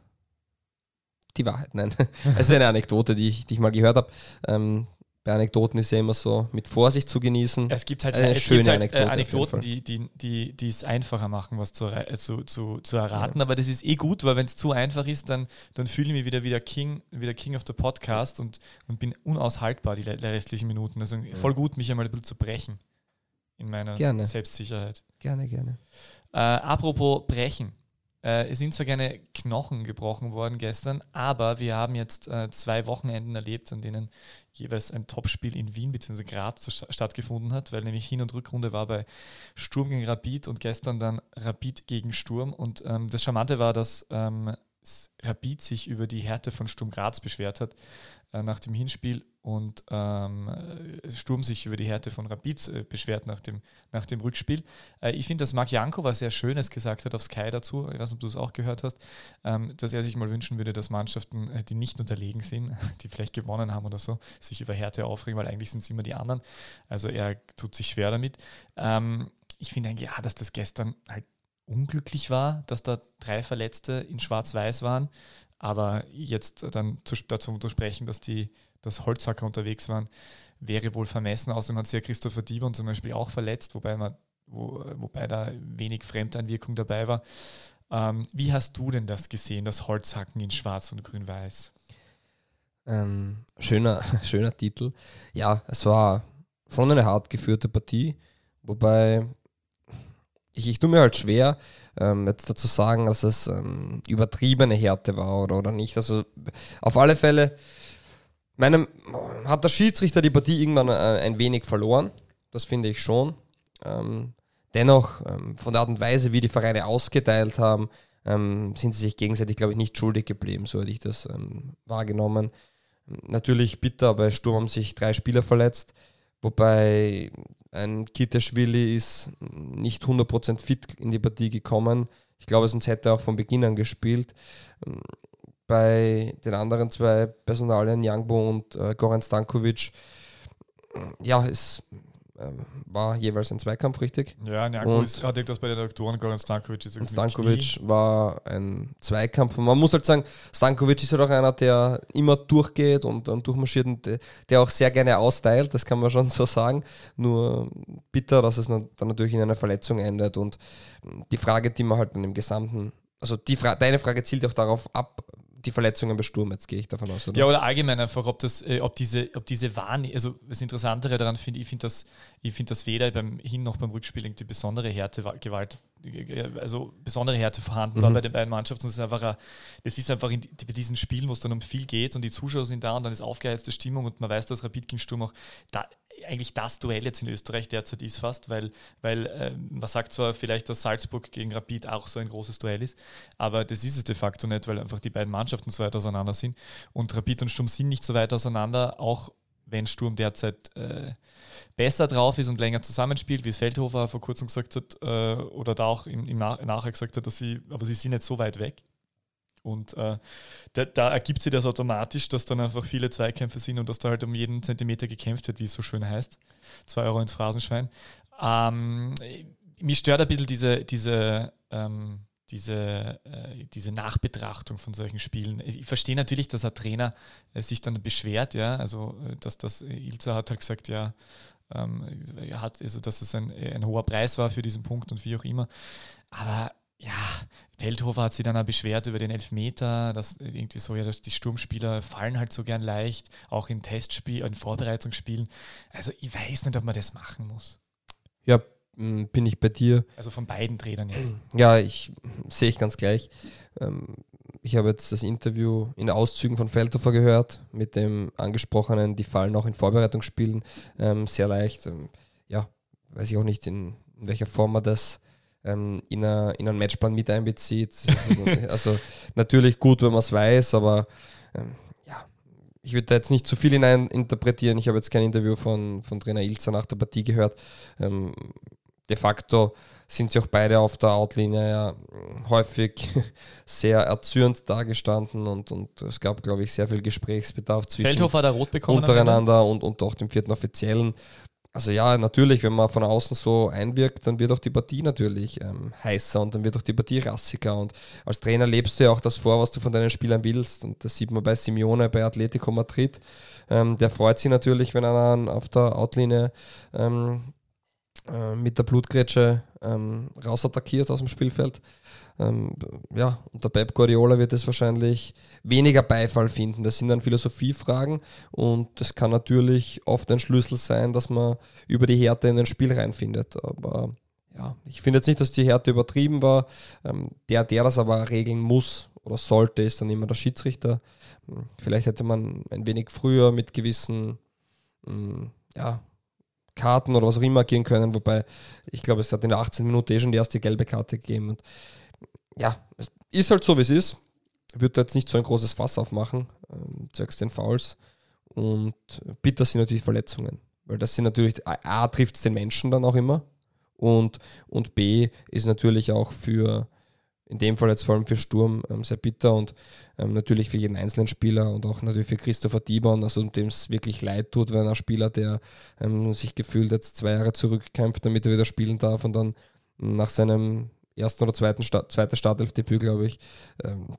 die Wahrheit. Nein, es ist eine Anekdote, die ich, die ich mal gehört habe. Ähm, bei Anekdoten ist ja immer so mit Vorsicht zu genießen. Es gibt halt, Eine es schöne gibt halt Anekdote äh, jeden Anekdoten, die, die, die, die es einfacher machen, was zu, äh, zu, zu, zu erraten. Aber das ist eh gut, weil wenn es zu einfach ist, dann, dann fühle ich mich wieder wie der King, wie der King of the Podcast und, und bin unaushaltbar die restlichen Minuten. Also voll gut, mich einmal ein bisschen zu brechen in meiner Gerne. Selbstsicherheit. Gerne, gerne. Äh, apropos brechen. Äh, es sind zwar keine Knochen gebrochen worden gestern, aber wir haben jetzt äh, zwei Wochenenden erlebt, an denen jeweils ein Topspiel in Wien bzw. Graz stattgefunden hat, weil nämlich Hin- und Rückrunde war bei Sturm gegen Rapid und gestern dann Rapid gegen Sturm. Und ähm, das Charmante war, dass ähm, Rapid sich über die Härte von Sturm Graz beschwert hat äh, nach dem Hinspiel und ähm, äh, Sturm sich über die Härte von Rapid äh, beschwert nach dem, nach dem Rückspiel. Äh, ich finde, dass Marc Janko was sehr Schönes gesagt hat auf Sky dazu, ich weiß nicht, ob du es auch gehört hast, ähm, dass er sich mal wünschen würde, dass Mannschaften, äh, die nicht unterlegen sind, die vielleicht gewonnen haben oder so, sich über Härte aufregen, weil eigentlich sind es immer die anderen. Also er tut sich schwer damit. Ähm, ich finde eigentlich, ja, dass das gestern halt unglücklich war, dass da drei Verletzte in Schwarz-Weiß waren. Aber jetzt dann zu, dazu zu sprechen, dass die dass Holzhacker unterwegs waren, wäre wohl vermessen. Außerdem hat sich ja Christopher Diebon zum Beispiel auch verletzt, wobei, man, wo, wobei da wenig Fremdeinwirkung dabei war. Ähm, wie hast du denn das gesehen, das Holzhacken in Schwarz und Grün-Weiß? Ähm, schöner, schöner Titel. Ja, es war schon eine hart geführte Partie, wobei ich, ich tue mir halt schwer, ähm, jetzt dazu sagen, dass es ähm, übertriebene Härte war oder, oder nicht. Also auf alle Fälle, meinem, hat der Schiedsrichter die Partie irgendwann äh, ein wenig verloren. Das finde ich schon. Ähm, dennoch, ähm, von der Art und Weise, wie die Vereine ausgeteilt haben, ähm, sind sie sich gegenseitig, glaube ich, nicht schuldig geblieben. So hätte ich das ähm, wahrgenommen. Natürlich bitter, bei Sturm haben sich drei Spieler verletzt. Wobei ein Kiteschwili ist nicht 100% fit in die Partie gekommen. Ich glaube, sonst hätte er auch von Beginn an gespielt. Bei den anderen zwei Personalien, Jangbo und äh, Goran Stankovic, ja, es ähm, war jeweils ein Zweikampf, richtig? Ja, Njako ist gerade das bei den Doktoren, Goran Stankovic ist Stankovic war ein Zweikampf. Und man muss halt sagen, Stankovic ist ja halt doch einer, der immer durchgeht und, und durchmarschiert und der auch sehr gerne austeilt, das kann man schon so sagen. Nur bitter, dass es dann natürlich in einer Verletzung endet und die Frage, die man halt in dem gesamten also die Fra deine Frage zielt auch darauf ab, die Verletzungen bei Sturm, jetzt gehe ich davon aus, oder? Ja, oder allgemein einfach, ob das, äh, ob diese, ob diese Wahrnehmung, also das Interessantere daran finde ich, finde das, ich finde das weder beim Hin- noch beim Rückspiel die besondere Härte, Gewalt, also besondere Härte vorhanden mhm. war bei den beiden Mannschaften. Das ist einfach, ein, das ist einfach in bei diesen Spielen, wo es dann um viel geht und die Zuschauer sind da und dann ist aufgeheizte Stimmung und man weiß, dass Rapid gegen Sturm auch da eigentlich das Duell jetzt in Österreich derzeit ist fast, weil, weil äh, man sagt zwar vielleicht, dass Salzburg gegen Rapid auch so ein großes Duell ist, aber das ist es de facto nicht, weil einfach die beiden Mannschaften so weit auseinander sind und Rapid und Sturm sind nicht so weit auseinander, auch wenn Sturm derzeit äh, besser drauf ist und länger zusammenspielt, wie es Feldhofer vor kurzem gesagt hat, äh, oder da auch im, im Nach Nachher gesagt hat, dass sie, aber sie sind nicht so weit weg. Und äh, da, da, ergibt sich das automatisch, dass dann einfach viele Zweikämpfe sind und dass da halt um jeden Zentimeter gekämpft wird, wie es so schön heißt. Zwei Euro ins Phrasenschwein. Ähm, mich stört ein bisschen diese, diese, ähm, diese, äh, diese Nachbetrachtung von solchen Spielen. Ich verstehe natürlich, dass ein Trainer äh, sich dann beschwert, ja, also äh, dass das Ilza hat halt gesagt, ja, ähm, hat, also dass es ein, ein hoher Preis war für diesen Punkt und wie auch immer. Aber ja, Feldhofer hat sich dann auch beschwert über den Elfmeter, dass irgendwie so, ja, dass die Sturmspieler fallen halt so gern leicht, auch in Testspielen, in Vorbereitungsspielen. Also ich weiß nicht, ob man das machen muss. Ja, bin ich bei dir. Also von beiden Trainern jetzt. Ja, ich sehe ich ganz gleich. Ähm, ich habe jetzt das Interview in Auszügen von Feldhofer gehört, mit dem angesprochenen, die fallen auch in Vorbereitungsspielen ähm, sehr leicht. Ähm, ja, weiß ich auch nicht, in, in welcher Form man das ähm, in, a, in einen Matchplan mit einbezieht. also natürlich gut, wenn man es weiß, aber ähm, ja, ich würde da jetzt nicht zu viel hinein interpretieren. Ich habe jetzt kein Interview von, von Trainer Ilzer nach der Partie gehört. Ähm, de facto sind sie auch beide auf der Outlinie ja häufig sehr erzürnt dargestanden und, und es gab, glaube ich, sehr viel Gesprächsbedarf zwischen Feldhofer hat er rot bekommen untereinander und, und auch dem vierten Offiziellen. Also ja, natürlich, wenn man von außen so einwirkt, dann wird auch die Partie natürlich ähm, heißer und dann wird auch die Partie rassiger. Und als Trainer lebst du ja auch das vor, was du von deinen Spielern willst. Und das sieht man bei Simeone, bei Atletico Madrid. Ähm, der freut sich natürlich, wenn er auf der Outlinie ähm, äh, mit der Blutgrätsche ähm, rausattackiert aus dem Spielfeld. Ähm, ja, unter Pep Guardiola wird es wahrscheinlich weniger Beifall finden. Das sind dann Philosophiefragen und das kann natürlich oft ein Schlüssel sein, dass man über die Härte in ein Spiel reinfindet. Aber ja, ich finde jetzt nicht, dass die Härte übertrieben war. Ähm, der, der das aber regeln muss oder sollte, ist dann immer der Schiedsrichter. Hm, vielleicht hätte man ein wenig früher mit gewissen hm, ja, Karten oder was auch immer agieren können, wobei ich glaube, es hat in der 18 Minute eh schon die erste gelbe Karte gegeben. Und ja, es ist halt so, wie es ist. wird da jetzt nicht so ein großes Fass aufmachen, ähm, zwecks den Fouls. Und bitter sind natürlich Verletzungen. Weil das sind natürlich, A, trifft es den Menschen dann auch immer. Und, und B ist natürlich auch für, in dem Fall jetzt vor allem für Sturm, ähm, sehr bitter und ähm, natürlich für jeden einzelnen Spieler und auch natürlich für Christopher Dibon, also dem es wirklich leid tut, wenn ein Spieler, der ähm, sich gefühlt jetzt zwei Jahre zurückkämpft, damit er wieder spielen darf und dann nach seinem ersten oder zweiten Start, zweite Startelfdebüt, glaube ich, ähm,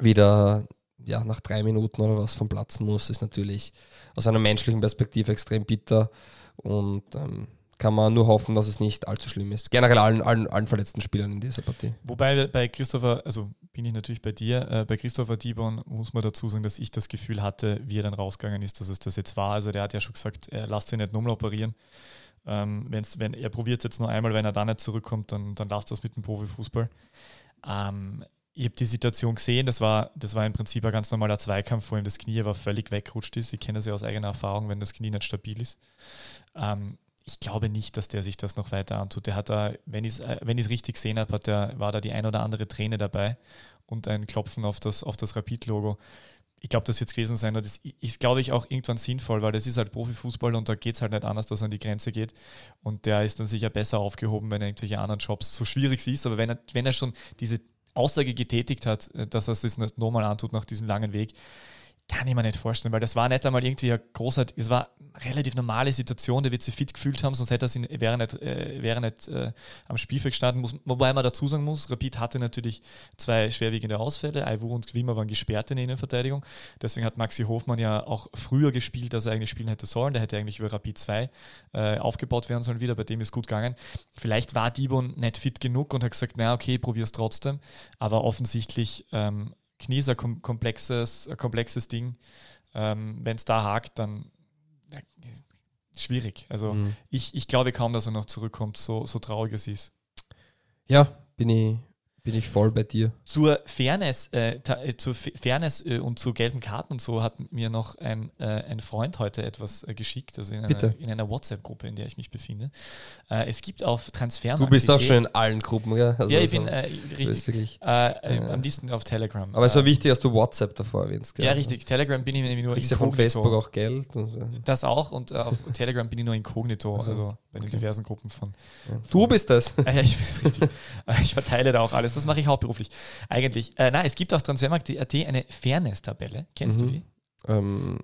wieder ja, nach drei Minuten oder was vom Platz muss, ist natürlich aus einer menschlichen Perspektive extrem bitter und ähm, kann man nur hoffen, dass es nicht allzu schlimm ist. Generell allen, allen, allen verletzten Spielern in dieser Partie. Wobei bei Christopher, also bin ich natürlich bei dir, äh, bei Christopher Dibon muss man dazu sagen, dass ich das Gefühl hatte, wie er dann rausgegangen ist, dass es das jetzt war. Also der hat ja schon gesagt, er lasst ihn nicht nochmal operieren. Ähm, wenn's, wenn er probiert es jetzt nur einmal, wenn er da nicht zurückkommt, dann, dann lasst das mit dem Profifußball. Ähm, ich habe die Situation gesehen, das war, das war im Prinzip ein ganz normaler Zweikampf, wo ihm das Knie aber völlig wegrutscht ist. Ich kenne das ja aus eigener Erfahrung, wenn das Knie nicht stabil ist. Ähm, ich glaube nicht, dass der sich das noch weiter antut. Der hat da, wenn ich es äh, wenn richtig gesehen habe, war da die ein oder andere Träne dabei und ein Klopfen auf das, auf das Rapid-Logo. Ich glaube, das wird es gewesen sein. Das ist, glaube ich, auch irgendwann sinnvoll, weil das ist halt Profifußball und da geht es halt nicht anders, dass er an die Grenze geht. Und der ist dann sicher besser aufgehoben, wenn er irgendwelche anderen Jobs, so schwierig ist, aber wenn er, wenn er schon diese Aussage getätigt hat, äh, dass er es das nicht normal antut nach diesem langen Weg, kann ich mir nicht vorstellen, weil das war nicht einmal irgendwie ein großartig, es war eine relativ normale Situation, der wird sich fit gefühlt haben, sonst hätte er sich, wäre nicht, äh, wäre nicht äh, am Spielfeld gestanden. Muss, wobei man dazu sagen muss, Rapid hatte natürlich zwei schwerwiegende Ausfälle, Aiwu und Gwimmer waren gesperrt in der Innenverteidigung, deswegen hat Maxi Hofmann ja auch früher gespielt, als er eigentlich spielen hätte sollen, der hätte eigentlich über Rapid 2 äh, aufgebaut werden sollen wieder, bei dem ist gut gegangen. Vielleicht war Dibon nicht fit genug und hat gesagt, naja, okay, probier es trotzdem, aber offensichtlich ähm, Knie ist ein komplexes, ein komplexes Ding. Ähm, Wenn es da hakt, dann ja, schwierig. Also mhm. ich, ich glaube kaum, dass er noch zurückkommt, so, so traurig es ist. Ja, bin ich, bin ich voll bei dir. Zur Fairness, äh, äh zur Fairness äh, und zu gelben Karten und so hat mir noch ein, äh, ein Freund heute etwas äh, geschickt, also in einer, in einer WhatsApp-Gruppe, in der ich mich befinde. Äh, es gibt auf Transfermarkt. Du bist auch schon in allen Gruppen, gell? Also ja, ich bin richtig. Wirklich, am liebsten auf Telegram. Aber es war wichtig, dass du WhatsApp davor erwähnst. Gell? Ja, also richtig. Telegram bin ich nämlich nur Kriegst inkognito. ja von Facebook auch Geld. So. Das auch und auf Telegram bin ich nur inkognito, also, also bei den okay. diversen Gruppen von, von. Du bist das. Ah, ja, ich bin richtig. ich verteile da auch alles. Das mache ich hauptberuflich eigentlich. Äh, nein, es gibt auf Transfermarkt.at eine Fairness-Tabelle. Kennst mhm. du die? Ähm,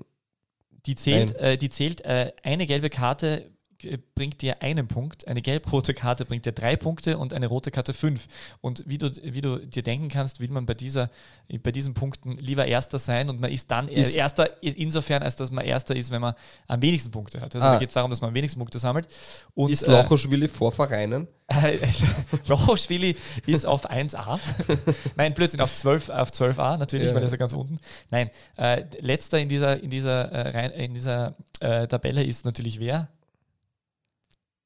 die zählt, äh, die zählt äh, eine gelbe Karte bringt dir einen Punkt, eine gelb-rote Karte bringt dir drei Punkte und eine rote Karte fünf. Und wie du, wie du dir denken kannst, will man bei, dieser, bei diesen Punkten lieber Erster sein und man ist dann ist Erster insofern, als dass man Erster ist, wenn man am wenigsten Punkte hat. Also ah. da geht es darum, dass man am wenigsten Punkte sammelt. Und, ist Lochoschwili äh, vor Vereinen? Lochoschwili ist auf 1a. Nein, plötzlich auf 12, auf 12a natürlich, ja. weil er ist ja ganz unten. Nein, äh, letzter in dieser, in dieser, äh, in dieser äh, Tabelle ist natürlich wer?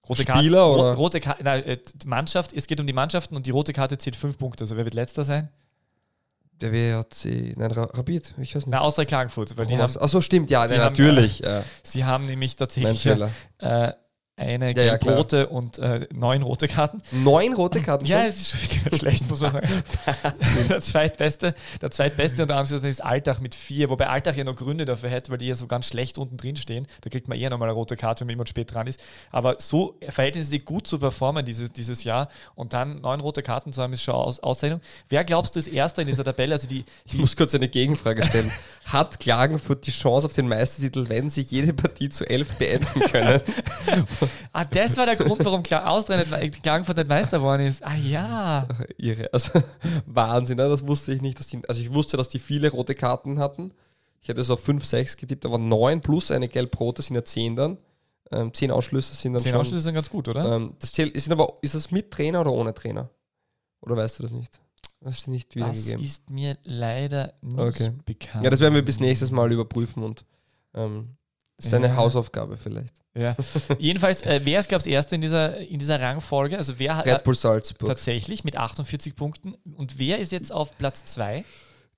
Rote Spieler Karte, oder? Rote Karte, nein, äh, Mannschaft, es geht um die Mannschaften und die rote Karte zählt fünf Punkte. Also wer wird letzter sein? Der WRC, nein, Rapid, ich weiß nicht. Na, Austria Klagenfurt. Weil die haben, Achso, stimmt, ja, natürlich. Haben, äh, ja. Sie haben nämlich tatsächlich äh, eine ja, gelb-rote ja, und äh, neun rote Karten. Neun rote Karten? Ja, es ist schon wirklich schlecht, muss man sagen. der zweitbeste, der zweitbeste unter anderem ist Alltag mit vier, wobei Alltag ja noch Gründe dafür hätte, weil die ja so ganz schlecht unten drin stehen. Da kriegt man eher nochmal eine rote Karte, wenn man jemand spät dran ist. Aber so verhältnismäßig gut zu performen dieses, dieses Jahr und dann neun rote Karten zu haben, ist schon Aus Auszeichnung. Wer glaubst du ist Erster in dieser Tabelle? Also die, die ich muss kurz eine Gegenfrage stellen. Hat Klagenfurt die Chance auf den Meistertitel, wenn sie jede Partie zu elf beenden können? ah, das war der Grund, warum Klagenfurt nicht Meister geworden ist. Ah ja. Irre. Also Wahnsinn, ne? das wusste ich nicht. Dass die, also ich wusste, dass die viele rote Karten hatten. Ich hätte so 5, 6 getippt, aber 9 plus eine gelb-rote sind ja 10 dann. Ähm, 10 Ausschlüsse sind dann 10 schon. Ausschlüsse sind ganz gut, oder? Ähm, das zählt, ist, aber, ist das mit Trainer oder ohne Trainer? Oder weißt du das nicht? Das ist nicht wiedergegeben. Das ist mir leider nicht okay. bekannt. Ja, das werden wir bis nächstes Mal überprüfen und ähm, ist eine Hausaufgabe vielleicht. Ja. Jedenfalls, äh, wer ist, glaube ich, Erster in dieser, in dieser Rangfolge? Also wer hat Red Bull Salzburg. Tatsächlich mit 48 Punkten. Und wer ist jetzt auf Platz 2?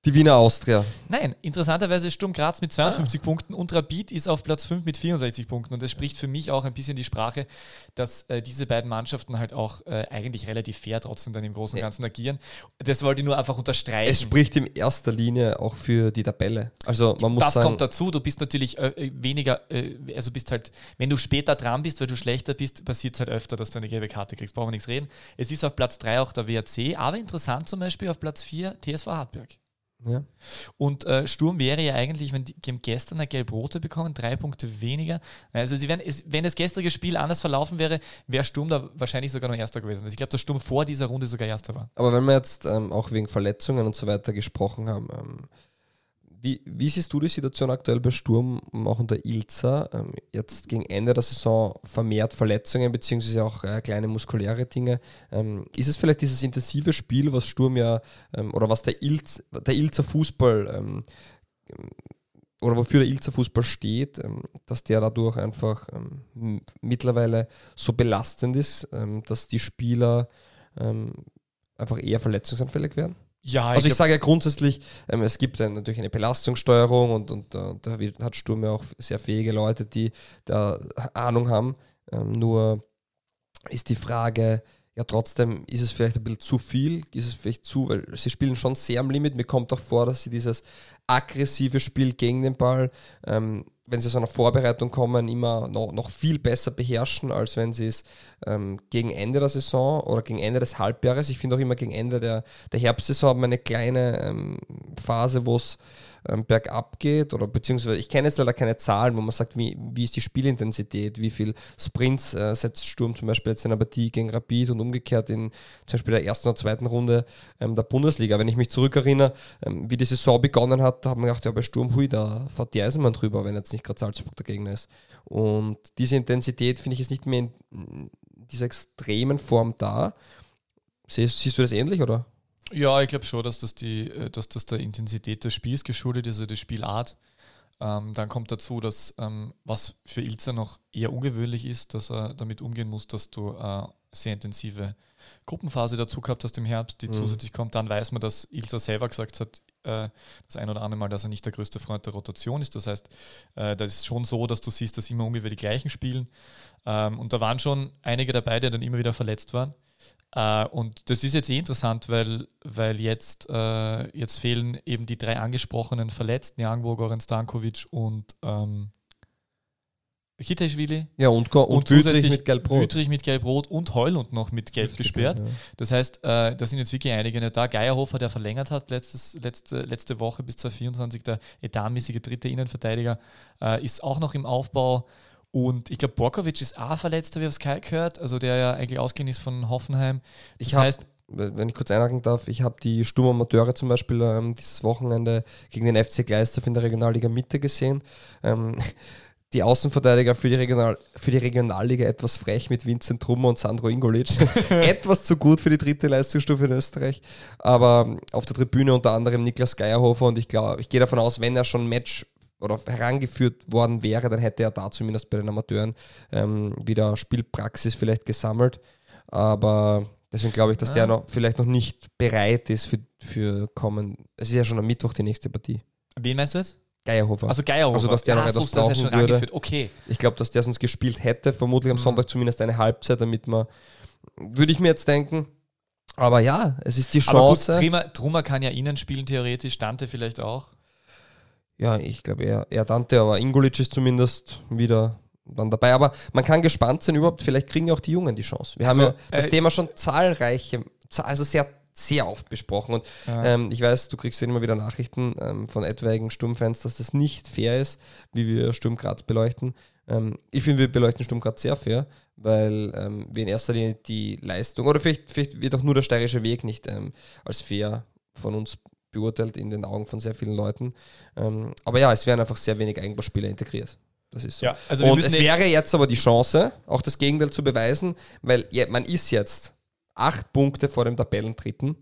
Die Wiener Austria. Nein, interessanterweise Sturm Graz mit 52 ah. Punkten und Rapid ist auf Platz 5 mit 64 Punkten. Und das spricht für mich auch ein bisschen die Sprache, dass äh, diese beiden Mannschaften halt auch äh, eigentlich relativ fair trotzdem dann im Großen und Ganzen agieren. Das wollte ich nur einfach unterstreichen. Es spricht in erster Linie auch für die Tabelle. Also man muss das sagen, kommt dazu, du bist natürlich äh, äh weniger, äh, also bist halt, wenn du später dran bist, weil du schlechter bist, passiert es halt öfter, dass du eine gelbe Karte kriegst. Brauchen wir nichts reden. Es ist auf Platz 3 auch der WRC, aber interessant zum Beispiel auf Platz 4 TSV Hartberg. Ja. Und äh, Sturm wäre ja eigentlich, wenn die, die haben gestern eine gelb-rote bekommen, drei Punkte weniger. Also sie wären, es, wenn das gestrige Spiel anders verlaufen wäre, wäre Sturm da wahrscheinlich sogar noch Erster gewesen. Also ich glaube, dass Sturm vor dieser Runde sogar Erster war. Aber wenn wir jetzt ähm, auch wegen Verletzungen und so weiter gesprochen haben, ähm, wie, wie, siehst du die Situation aktuell bei Sturm, auch unter Ilza? Ähm, jetzt gegen Ende der Saison vermehrt Verletzungen, beziehungsweise auch äh, kleine muskuläre Dinge. Ähm, ist es vielleicht dieses intensive Spiel, was Sturm ja, ähm, oder was der, Ilz, der Ilzer Fußball, oder wofür der Ilzer Fußball steht, dass der dadurch einfach mittlerweile so belastend ist, dass die Spieler einfach eher verletzungsanfällig werden? Ja, also ich, ich sage ja grundsätzlich, ähm, es gibt dann natürlich eine Belastungssteuerung und, und, und da hat Sturm ja auch sehr fähige Leute, die da Ahnung haben. Ähm, nur ist die Frage, ja trotzdem ist es vielleicht ein bisschen zu viel, ist es vielleicht zu, weil sie spielen schon sehr am Limit. Mir kommt auch vor, dass sie dieses aggressive Spiel gegen den Ball ähm, wenn sie aus einer Vorbereitung kommen, immer noch, noch viel besser beherrschen, als wenn sie es ähm, gegen Ende der Saison oder gegen Ende des Halbjahres, ich finde auch immer gegen Ende der, der Herbstsaison haben wir eine kleine ähm, Phase, wo es ähm, bergab geht oder beziehungsweise ich kenne jetzt leider keine Zahlen, wo man sagt, wie, wie ist die Spielintensität, wie viel Sprints äh, setzt Sturm zum Beispiel jetzt in einer Partie gegen Rapid und umgekehrt in zum Beispiel der ersten oder zweiten Runde ähm, der Bundesliga. Wenn ich mich zurückerinnere, ähm, wie die Saison begonnen hat, haben wir gedacht, ja bei Sturm, hui, da fährt die Eisenbahn drüber, wenn jetzt nicht gerade Salzburg der Gegner ist. Und diese Intensität finde ich ist nicht mehr in dieser extremen Form da. Siehst, siehst du das ähnlich oder? Ja, ich glaube schon, dass das, die, äh, dass das der Intensität des Spiels geschuldet ist, also die Spielart. Ähm, dann kommt dazu, dass ähm, was für Ilzer noch eher ungewöhnlich ist, dass er damit umgehen muss, dass du äh, sehr intensive Gruppenphase dazu gehabt hast im Herbst, die mhm. zusätzlich kommt. Dann weiß man, dass Ilzer selber gesagt hat, äh, das ein oder andere Mal, dass er nicht der größte Freund der Rotation ist. Das heißt, äh, das ist schon so, dass du siehst, dass immer ungefähr die gleichen spielen. Ähm, und da waren schon einige dabei, die dann immer wieder verletzt waren. Uh, und das ist jetzt eh interessant, weil, weil jetzt, uh, jetzt fehlen eben die drei angesprochenen Verletzten, Jangbo, Goran Stankovic und ähm, Kitaishvili. Ja, und, und, und Wüttrich mit Gelb-Rot. Wüttrich mit Gelb-Rot und Heulund noch mit Gelb gesperrt. Ja. Das heißt, äh, da sind jetzt wirklich einige nicht da. Geierhofer, der verlängert hat letztes, letzte, letzte Woche bis 2024, der etatmäßige dritte Innenverteidiger, äh, ist auch noch im Aufbau. Und ich glaube, Borkovic ist auch verletzt, habe ich aufs Sky gehört, also der ja eigentlich ausgehend ist von Hoffenheim. Das ich heißt, wenn ich kurz einhaken darf, ich habe die Sturmamateure zum Beispiel ähm, dieses Wochenende gegen den FC Gleisdorf in der Regionalliga Mitte gesehen. Ähm, die Außenverteidiger für die, Regional, für die Regionalliga etwas frech mit Vincent Trummer und Sandro Ingolic. etwas zu gut für die dritte Leistungsstufe in Österreich. Aber ähm, auf der Tribüne unter anderem Niklas Geierhofer und ich glaube, ich gehe davon aus, wenn er schon Match oder herangeführt worden wäre, dann hätte er da zumindest bei den Amateuren ähm, wieder Spielpraxis vielleicht gesammelt. Aber deswegen glaube ich, dass ah. der noch vielleicht noch nicht bereit ist für, für kommen. Es ist ja schon am Mittwoch die nächste Partie. Wen meinst du jetzt? Geierhofer. Also Geierhofer. Also dass der noch ah, etwas so, brauchen ja würde. Okay. Ich glaube, dass der sonst gespielt hätte, vermutlich am mhm. Sonntag zumindest eine Halbzeit, damit man, würde ich mir jetzt denken. Aber ja, es ist die Chance. Aber gut, Trummer kann ja innen spielen, theoretisch, Dante vielleicht auch ja, ich glaube eher, eher Dante, aber Ingolic ist zumindest wieder dann dabei. Aber man kann gespannt sein, überhaupt, vielleicht kriegen ja auch die Jungen die Chance. Wir also, haben ja das äh, Thema schon zahlreiche, also sehr, sehr oft besprochen. Und ja. ähm, ich weiß, du kriegst ja immer wieder Nachrichten ähm, von etwaigen Sturmfans, dass das nicht fair ist, wie wir Sturm Graz beleuchten. Ähm, ich finde, wir beleuchten Sturm Graz sehr fair, weil ähm, wir in erster Linie die Leistung, oder vielleicht, vielleicht wird auch nur der steirische Weg nicht ähm, als fair von uns beurteilt in den Augen von sehr vielen Leuten. Ähm, aber ja, es werden einfach sehr wenig Eigenbauspieler integriert. Das ist so. Ja, also und es wäre jetzt aber die Chance, auch das Gegenteil zu beweisen, weil ja, man ist jetzt acht Punkte vor dem Tabellendritten.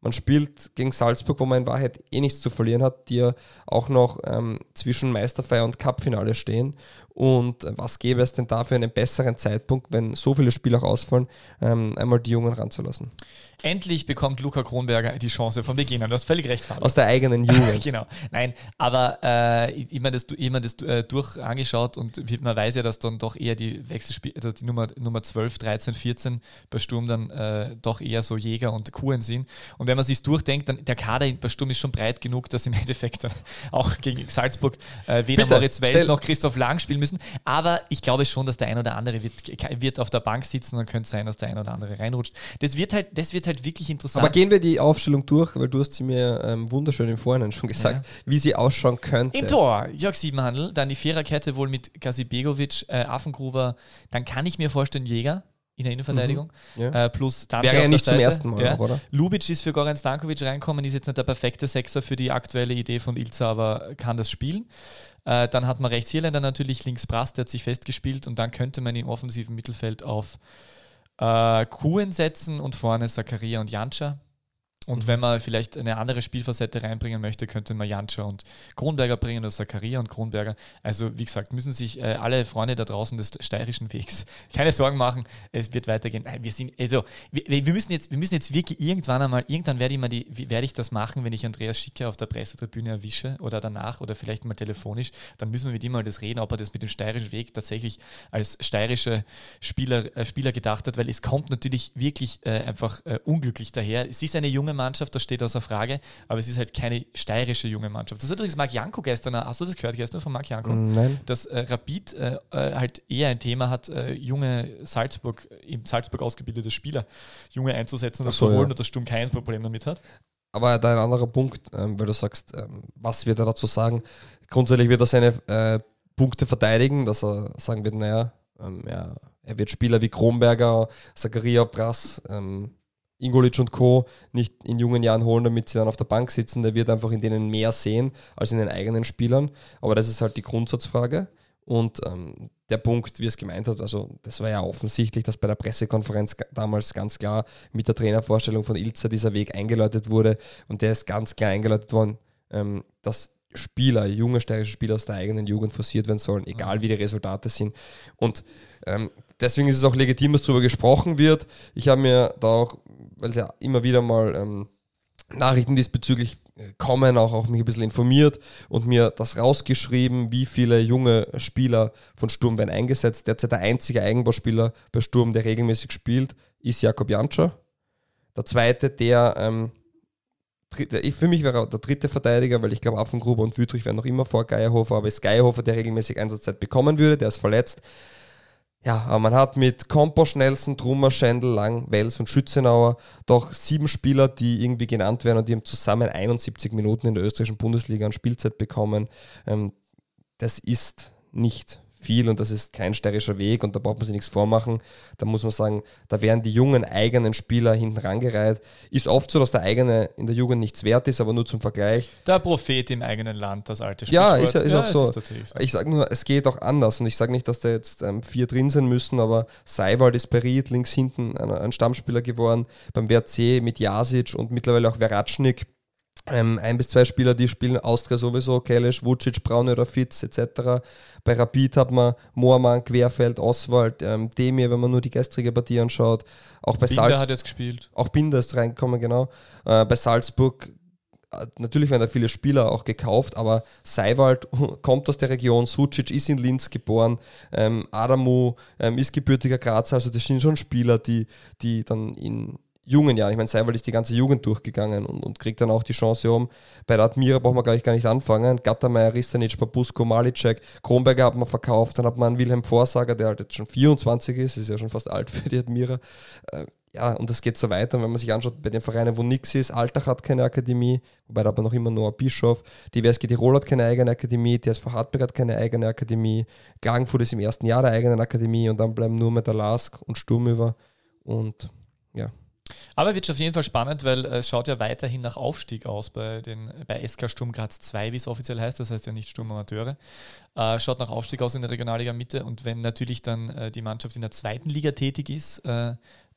Man spielt gegen Salzburg, wo man in Wahrheit eh nichts zu verlieren hat, die ja auch noch ähm, zwischen Meisterfeier und Cupfinale stehen. Und was gäbe es denn da für einen besseren Zeitpunkt, wenn so viele Spiele auch ausfallen, ähm, einmal die Jungen ranzulassen? Endlich bekommt Luca Kronberger die Chance von Beginn an. Du hast völlig recht, Fabian. Aus der eigenen Jugend. genau. Nein, aber äh, meine das, mein das äh, durch angeschaut und man weiß ja, dass dann doch eher die Wechselspiele, also die Nummer, Nummer 12, 13, 14 bei Sturm dann äh, doch eher so Jäger und Kuhen sind. Und wenn man sich durchdenkt, dann der Kader bei Sturm ist schon breit genug, dass im Endeffekt dann auch gegen Salzburg äh, weder Bitte, Moritz Weiß noch Christoph Lang spielen müssen. Aber ich glaube schon, dass der ein oder andere wird, wird auf der Bank sitzen und dann könnte es sein, dass der ein oder andere reinrutscht. Das wird halt, das wird halt wirklich interessant. Aber gehen wir die Aufstellung durch, weil du hast sie mir ähm, wunderschön im Vorhinein schon gesagt, ja. wie sie ausschauen könnte. Im Tor, Jörg Siebenhandel, dann die Viererkette wohl mit Kasibegovic, äh, Affengruber, dann kann ich mir vorstellen Jäger, in der Innenverteidigung. Mhm, ja. äh, plus Wäre ja nicht zum ersten Mal, ja. oder? Lubic ist für Goran Stankovic reinkommen, ist jetzt nicht der perfekte Sechser für die aktuelle Idee von Ilza, aber kann das spielen. Äh, dann hat man rechts Irländer natürlich, links Brass, der hat sich festgespielt und dann könnte man im offensiven Mittelfeld auf äh, Kuhn setzen und vorne Zakaria und Jantscha. Und wenn man vielleicht eine andere Spielfacette reinbringen möchte, könnte man Janscha und Kronberger bringen oder Zakaria und Kronberger. Also wie gesagt, müssen sich äh, alle Freunde da draußen des steirischen Wegs keine Sorgen machen. Es wird weitergehen. Nein, wir sind, also wir, wir, müssen jetzt, wir müssen jetzt wirklich irgendwann einmal, irgendwann werde ich mal die, werde ich das machen, wenn ich Andreas Schicker auf der Pressetribüne erwische oder danach oder vielleicht mal telefonisch, dann müssen wir mit ihm mal das reden, ob er das mit dem steirischen Weg tatsächlich als steirische Spieler, äh, Spieler gedacht hat, weil es kommt natürlich wirklich äh, einfach äh, unglücklich daher. Es ist eine junge Mannschaft, das steht außer Frage, aber es ist halt keine steirische junge Mannschaft. Das hat übrigens Marc Janko gestern, hast du das gehört gestern von Marc Janko? Mm, nein. Dass äh, Rapid äh, äh, halt eher ein Thema hat, äh, junge Salzburg, im Salzburg ausgebildete Spieler, junge einzusetzen und so, zu holen ja. und das Sturm kein Problem damit hat. Aber da ein anderer Punkt, ähm, weil du sagst, ähm, was wird er dazu sagen? Grundsätzlich wird er seine äh, Punkte verteidigen, dass er sagen wird, naja, ähm, ja, er wird Spieler wie Kronberger, Zakaria Brass, ähm, Ingolic und Co. nicht in jungen Jahren holen, damit sie dann auf der Bank sitzen. Der wird einfach in denen mehr sehen als in den eigenen Spielern. Aber das ist halt die Grundsatzfrage. Und ähm, der Punkt, wie es gemeint hat, also das war ja offensichtlich, dass bei der Pressekonferenz damals ganz klar mit der Trainervorstellung von Ilza dieser Weg eingeläutet wurde. Und der ist ganz klar eingeläutet worden, ähm, dass Spieler, junge steirische Spieler aus der eigenen Jugend forciert werden sollen, egal wie die Resultate sind. Und ähm, deswegen ist es auch legitim, dass darüber gesprochen wird. Ich habe mir da auch weil es ja immer wieder mal ähm, Nachrichten diesbezüglich äh, kommen, auch, auch mich ein bisschen informiert und mir das rausgeschrieben, wie viele junge Spieler von Sturm werden eingesetzt. Derzeit der einzige Eigenbauspieler bei Sturm, der regelmäßig spielt, ist Jakob Janscher. Der zweite, der, ähm, für mich wäre er der dritte Verteidiger, weil ich glaube, Affengruber und Wüttrich wären noch immer vor Geierhofer, aber es ist Geierhofer, der regelmäßig Einsatzzeit bekommen würde, der ist verletzt. Ja, man hat mit Komposch, Nelson, Trummer, Schendl, Lang, Wels und Schützenauer doch sieben Spieler, die irgendwie genannt werden und die haben zusammen 71 Minuten in der österreichischen Bundesliga an Spielzeit bekommen. Ähm, das ist nicht viel und das ist kein steirischer Weg und da braucht man sich nichts vormachen. Da muss man sagen, da werden die jungen eigenen Spieler hinten rangereiht. Ist oft so, dass der eigene in der Jugend nichts wert ist, aber nur zum Vergleich. Der Prophet im eigenen Land, das alte Sprichwort. Ja, ist, ist ja, auch so. Ist so. Ich sage nur, es geht auch anders und ich sage nicht, dass da jetzt ähm, vier drin sein müssen, aber Seiwald ist Berit, links hinten ein, ein Stammspieler geworden, beim WRC mit Jasic und mittlerweile auch Veratschnik ähm, ein bis zwei Spieler, die spielen Austria sowieso, Kelesch, Vucic, Braun oder Fitz etc. Bei Rapid hat man Moormann, Querfeld, Oswald, ähm, Demir, wenn man nur die gestrige Partie anschaut. Auch bei Binder Salz hat jetzt gespielt. Auch Binder ist reingekommen, genau. Äh, bei Salzburg äh, natürlich werden da viele Spieler auch gekauft, aber Seiwald kommt aus der Region, Sucic ist in Linz geboren, ähm, Adamu ähm, ist gebürtiger Grazer, also das sind schon Spieler, die, die dann in jungen Jahren. Ich meine, Seiwald ist die ganze Jugend durchgegangen und, und kriegt dann auch die Chance um. Bei der Admira braucht man gleich gar nicht anfangen. Gattermeier, Ristanic, Babusko, Malicek, Kronberger hat man verkauft. Dann hat man Wilhelm Vorsager, der halt jetzt schon 24 ist, ist ja schon fast alt für die Admira. Äh, ja, und das geht so weiter. Und wenn man sich anschaut, bei den Vereinen, wo nichts ist, Altach hat keine Akademie, wobei da aber noch immer Noah Bischof, die WSG Tirol hat keine eigene Akademie, die SV Hartberg hat keine eigene Akademie, Klagenfurt ist im ersten Jahr der eigenen Akademie und dann bleiben nur mit der Lask und Sturm über. Und ja, aber wird auf jeden Fall spannend, weil es schaut ja weiterhin nach Aufstieg aus bei, den, bei SK Sturm Graz 2, wie es offiziell heißt, das heißt ja nicht Sturm Amateure. Äh, schaut nach Aufstieg aus in der Regionalliga Mitte und wenn natürlich dann äh, die Mannschaft in der zweiten Liga tätig ist, äh,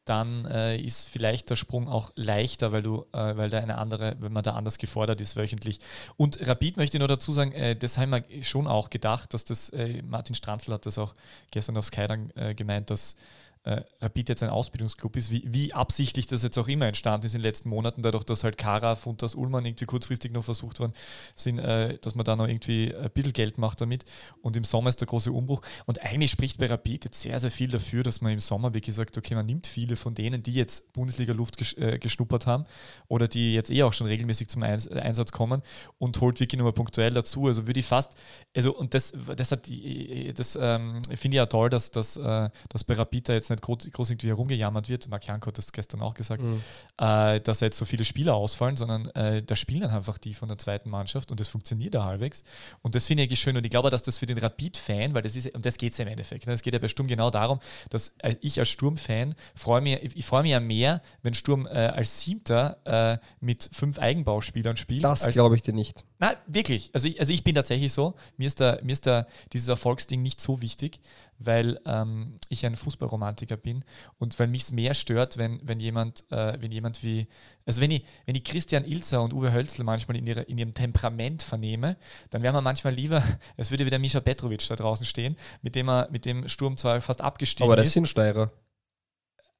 dann äh, ist vielleicht der Sprung auch leichter, weil du, äh, weil da eine andere, wenn man da anders gefordert ist wöchentlich. Und Rapid möchte ich nur dazu sagen, äh, das haben wir schon auch gedacht, dass das, äh, Martin Stranzl hat das auch gestern auf Sky dann äh, gemeint, dass äh, Rapid jetzt ein Ausbildungsclub ist, wie, wie, absichtlich das jetzt auch immer entstanden ist in den letzten Monaten, dadurch, dass halt Kara, Funtas, Ullmann irgendwie kurzfristig noch versucht worden sind, äh, dass man da noch irgendwie ein bisschen Geld macht damit. Und im Sommer ist der große Umbruch. Und eigentlich spricht bei Rapid jetzt sehr, sehr viel dafür, dass man im Sommer wirklich sagt, okay, man nimmt viele von denen, die jetzt Bundesliga-Luft gesch äh, geschnuppert haben oder die jetzt eh auch schon regelmäßig zum Eins Einsatz kommen und holt wirklich nur mal punktuell dazu. Also würde ich fast, also und das, das das ähm, finde ich ja toll, dass, dass, äh, dass bei Rapid da jetzt nicht groß, groß irgendwie herumgejammert wird. Marc Janko hat das gestern auch gesagt, mhm. äh, dass jetzt so viele Spieler ausfallen, sondern äh, da spielen dann einfach die von der zweiten Mannschaft und das funktioniert da halbwegs. Und das finde ich schön und ich glaube, dass das für den Rapid-Fan, weil das ist, um das geht es ja im Endeffekt, ne? es geht ja bei Sturm genau darum, dass äh, ich als Sturm-Fan freue mich, ich freue mich ja mehr, wenn Sturm äh, als Siebter äh, mit fünf Eigenbauspielern spielt. Das glaube ich dir nicht. Na, wirklich. Also ich, also ich bin tatsächlich so. Mir ist, da, mir ist da dieses Erfolgsding nicht so wichtig, weil ähm, ich ein Fußballromantiker bin und weil mich es mehr stört, wenn, wenn jemand, äh, wenn jemand wie, also wenn ich, wenn ich Christian Ilzer und Uwe Hölzl manchmal in, ihre, in ihrem Temperament vernehme, dann wäre man manchmal lieber, es würde wieder Mischa Petrovic da draußen stehen, mit dem er, mit dem Sturm zwar fast abgestiegen ist. Aber das sind Steirer.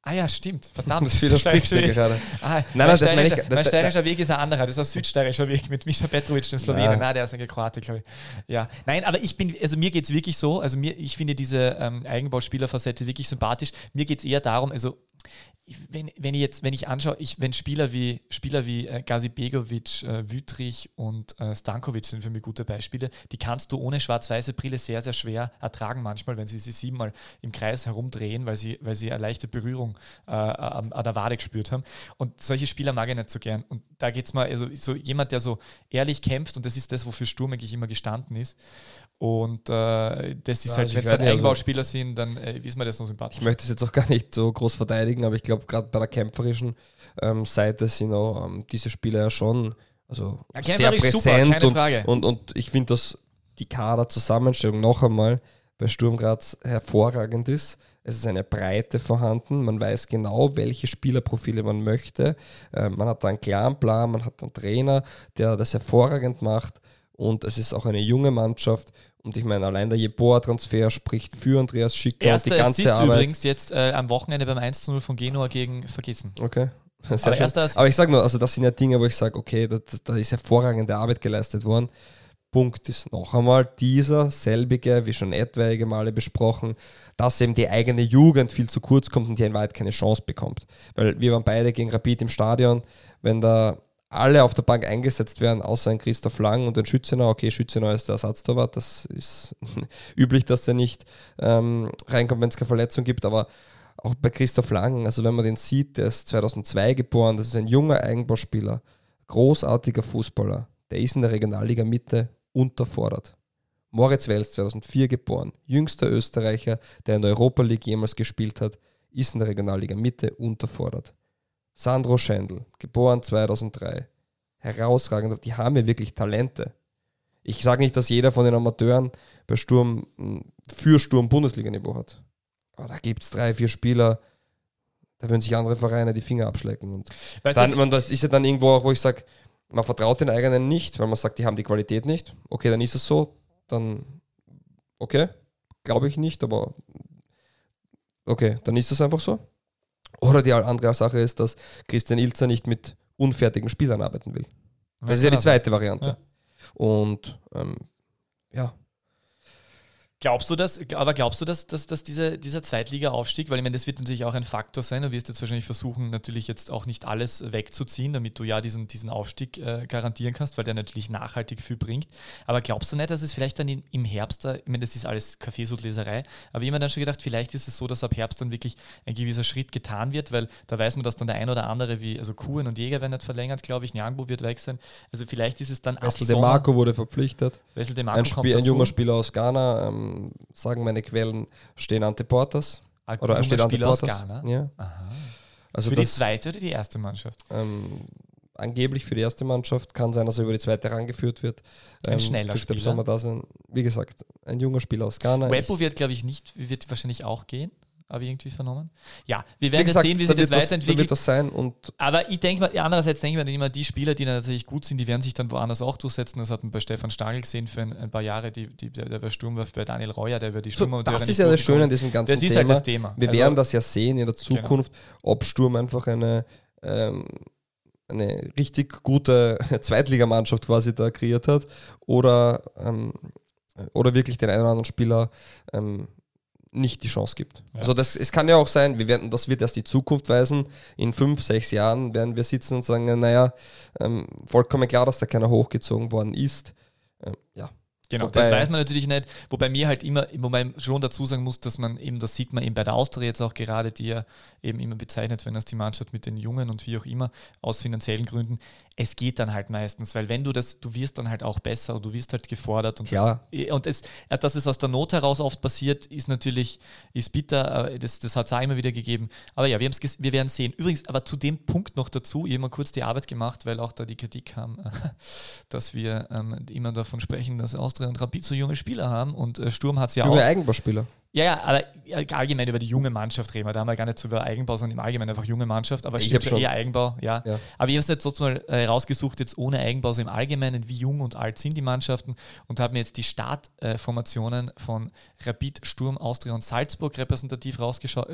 Ah ja, stimmt. Verdammt. Das widerspricht dir gerade. Ah, nein, nein, das meine ich, das, mein steirischer Weg ist ein anderer. Das ist ein südsteirischer Weg mit Mischa Petrovic, dem Slowenen. Ja. Nein, der ist ein Kroate, glaube ich. Ja. Nein, aber ich bin, also mir geht es wirklich so, also mir, ich finde diese ähm, Eigenbauspielerfacette wirklich sympathisch. Mir geht es eher darum, also wenn, wenn ich jetzt, wenn ich anschaue, ich, wenn Spieler wie Spieler wie äh, Gazi Begovic, äh, Wütrich und äh, Stankovic sind für mich gute Beispiele, die kannst du ohne schwarz-weiße Brille sehr, sehr schwer ertragen manchmal, wenn sie sie siebenmal im Kreis herumdrehen, weil sie, weil sie eine leichte Berührung äh, an, an, der Wade gespürt haben. Und solche Spieler mag ich nicht so gern. Und da geht es mal, also so jemand, der so ehrlich kämpft, und das ist das, wofür Sturm eigentlich immer gestanden ist. Und äh, das ist ja, halt, also wenn es dann Eigenbauspieler also, sind, dann äh, ist mir das noch sympathisch. Ich möchte es jetzt auch gar nicht so groß verteidigen, aber ich glaube, gerade bei der kämpferischen ähm, Seite sind auch ähm, diese Spieler ja schon also ja, sehr präsent super, und, und, und, ich finde, dass die Kaderzusammenstellung noch einmal bei Sturm Graz hervorragend ist. Es ist eine Breite vorhanden, man weiß genau, welche Spielerprofile man möchte. Ähm, man hat da einen klaren Plan, man hat einen Trainer, der das hervorragend macht und es ist auch eine junge Mannschaft. Und ich meine, allein der Jeboa-Transfer spricht für Andreas Schicker Erster und die ganze Assist Arbeit. übrigens jetzt äh, am Wochenende beim 1 0 von Genua gegen Vergessen. Okay. Aber, aber ich sage nur, also das sind ja Dinge, wo ich sage, okay, da, da ist hervorragende Arbeit geleistet worden. Punkt ist noch einmal dieser selbige, wie schon etwaige Male besprochen, dass eben die eigene Jugend viel zu kurz kommt und die in Wahrheit keine Chance bekommt. Weil wir waren beide gegen Rapid im Stadion, wenn da alle auf der Bank eingesetzt werden, außer ein Christoph Lang und ein Schützenau. Okay, Schützenau ist der Ersatztorwart, das ist üblich, dass der nicht ähm, reinkommt, wenn es keine Verletzung gibt, aber auch bei Christoph Lang, also wenn man den sieht, der ist 2002 geboren, das ist ein junger Eigenbauspieler, großartiger Fußballer, der ist in der Regionalliga Mitte unterfordert. Moritz Wels, 2004 geboren, jüngster Österreicher, der in der Europa League jemals gespielt hat, ist in der Regionalliga Mitte unterfordert. Sandro Schendl, geboren 2003. Herausragend, die haben ja wirklich Talente. Ich sage nicht, dass jeder von den Amateuren bei Sturm für Sturm Bundesliga-Niveau hat. Aber da gibt es drei, vier Spieler, da würden sich andere Vereine die Finger abschlecken. Und dann, man, das ist ja dann irgendwo auch, wo ich sage, man vertraut den eigenen nicht, weil man sagt, die haben die Qualität nicht. Okay, dann ist es so. Dann, okay, glaube ich nicht, aber okay, dann ist es einfach so. Oder die andere Sache ist, dass Christian Ilzer nicht mit unfertigen Spielern arbeiten will. Das ist ja die zweite Variante. Ja. Und ähm, ja, Glaubst du das, aber glaubst du, dass, dass, dass diese, dieser Zweitliga-Aufstieg, weil ich meine, das wird natürlich auch ein Faktor sein, du wirst jetzt wahrscheinlich versuchen, natürlich jetzt auch nicht alles wegzuziehen, damit du ja diesen, diesen Aufstieg äh, garantieren kannst, weil der natürlich nachhaltig viel bringt. Aber glaubst du nicht, dass es vielleicht dann in, im Herbst, da, ich meine, das ist alles Kaffeesudleserei, aber jemand dann schon gedacht, vielleicht ist es so, dass ab Herbst dann wirklich ein gewisser Schritt getan wird, weil da weiß man, dass dann der ein oder andere, wie, also Kuhn und Jäger werden nicht verlängert, glaube ich, Nyangbo wird weg sein. Also vielleicht ist es dann Wessel De Marco wurde verpflichtet. Wessel De Marco ein, Spiel, ein junger Spieler aus Ghana, ähm, sagen meine Quellen, stehen Ante Portas. Ein oder steht Ante Portas. Ja. Also für das, die zweite oder die erste Mannschaft? Ähm, angeblich für die erste Mannschaft. Kann sein, dass er über die zweite rangeführt wird. Ein ähm, schneller Spieler. Sommer da sein. Wie gesagt, ein junger Spieler aus Ghana. Webbo wird, glaube ich, nicht, wird wahrscheinlich auch gehen. Habe ich irgendwie vernommen. Ja, wir werden gesagt, sehen, wie da sich das Da weiterentwickelt. das sein und Aber ich denke mal, andererseits denke ich mir immer, die Spieler, die dann tatsächlich gut sind, die werden sich dann woanders auch durchsetzen. Das hat man bei Stefan Stangl gesehen für ein, ein paar Jahre, die, die, der, der war Sturmwurf bei Daniel Reuer, der wird die so, Stürmer das ist ja das Schöne an diesem ganzen Das ist Thema. halt das Thema. Wir Also, werden das ja sehen in der Genau. Zukunft, ob Sturm einfach eine, ähm, eine richtig gute Zweitligamannschaft quasi da kreiert hat oder, ähm, oder wirklich den einen oder anderen Spieler ähm, nicht die Chance gibt. Ja. Also das, es kann ja auch sein, wir werden, das wird erst die Zukunft weisen. In fünf, sechs Jahren werden wir sitzen und sagen, naja, ähm, vollkommen klar, dass da keiner hochgezogen worden ist. Ähm, ja, Genau, Wobei- das weiß man natürlich nicht. Wobei mir halt immer, wobei man schon dazu sagen muss, dass man eben, das sieht man eben bei der Austria jetzt auch gerade, die ja eben immer bezeichnet werden als die Mannschaft mit den Jungen und wie auch immer, aus finanziellen Gründen. Es geht dann halt meistens, weil wenn du das, du wirst dann halt auch besser und du wirst halt gefordert und Klar. das, und es, ja, dass es aus der Not heraus oft passiert, ist natürlich, ist bitter, das, das hat es auch immer wieder gegeben. Aber ja, wir, wir werden sehen. Übrigens, aber zu dem Punkt noch dazu, ich habe mal kurz die Arbeit gemacht, weil auch da die Kritik kam, dass wir ähm, immer davon sprechen, dass Austria und Rapid so junge Spieler haben und äh, Sturm hat es ja junge auch. Eigenbauspieler. Ja, ja, aber allgemein über die junge Mannschaft reden wir. Da haben wir gar nicht so über Eigenbau, sondern im Allgemeinen einfach junge Mannschaft. Aber Ich steht hab schon eher Eigenbau, ja. Ja. Aber ich habe es jetzt sozusagen äh, rausgesucht, jetzt ohne Eigenbau, so im Allgemeinen, wie jung und alt sind die Mannschaften und habe mir jetzt die Startformationen von Rapid, Sturm, Austria und Salzburg repräsentativ äh,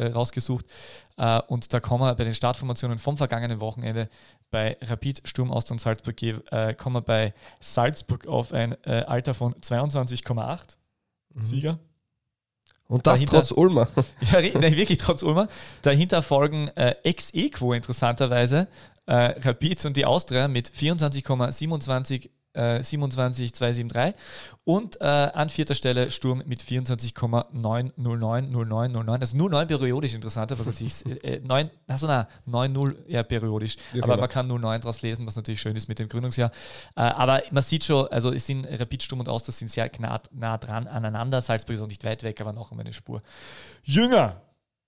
rausgesucht. Äh, und da kommen wir bei den Startformationen vom vergangenen Wochenende bei Rapid, Sturm, Austria und Salzburg, äh, kommen wir bei Salzburg auf ein äh, Alter von 22,8 Sieger. Und das Dahinter- trotz Ulmer. Ja, nein, wirklich trotz Ulmer. Dahinter folgen äh, Ex-Equo interessanterweise, äh, Rapid und die Austria mit 24,27 äh, 27,273 und äh, an vierter Stelle Sturm mit 24,9090909. Das ist nur 9 periodisch interessant, aber gut, ich, äh, 9, achso, na, 9-0 ja periodisch. Auch aber immer. man kann 09 daraus lesen, was natürlich schön ist mit dem Gründungsjahr. Äh, aber man sieht schon, also es sind Rapid, Sturm und Austria sind sehr nah, nah dran aneinander. Salzburg ist auch nicht weit weg, aber noch um eine Spur jünger.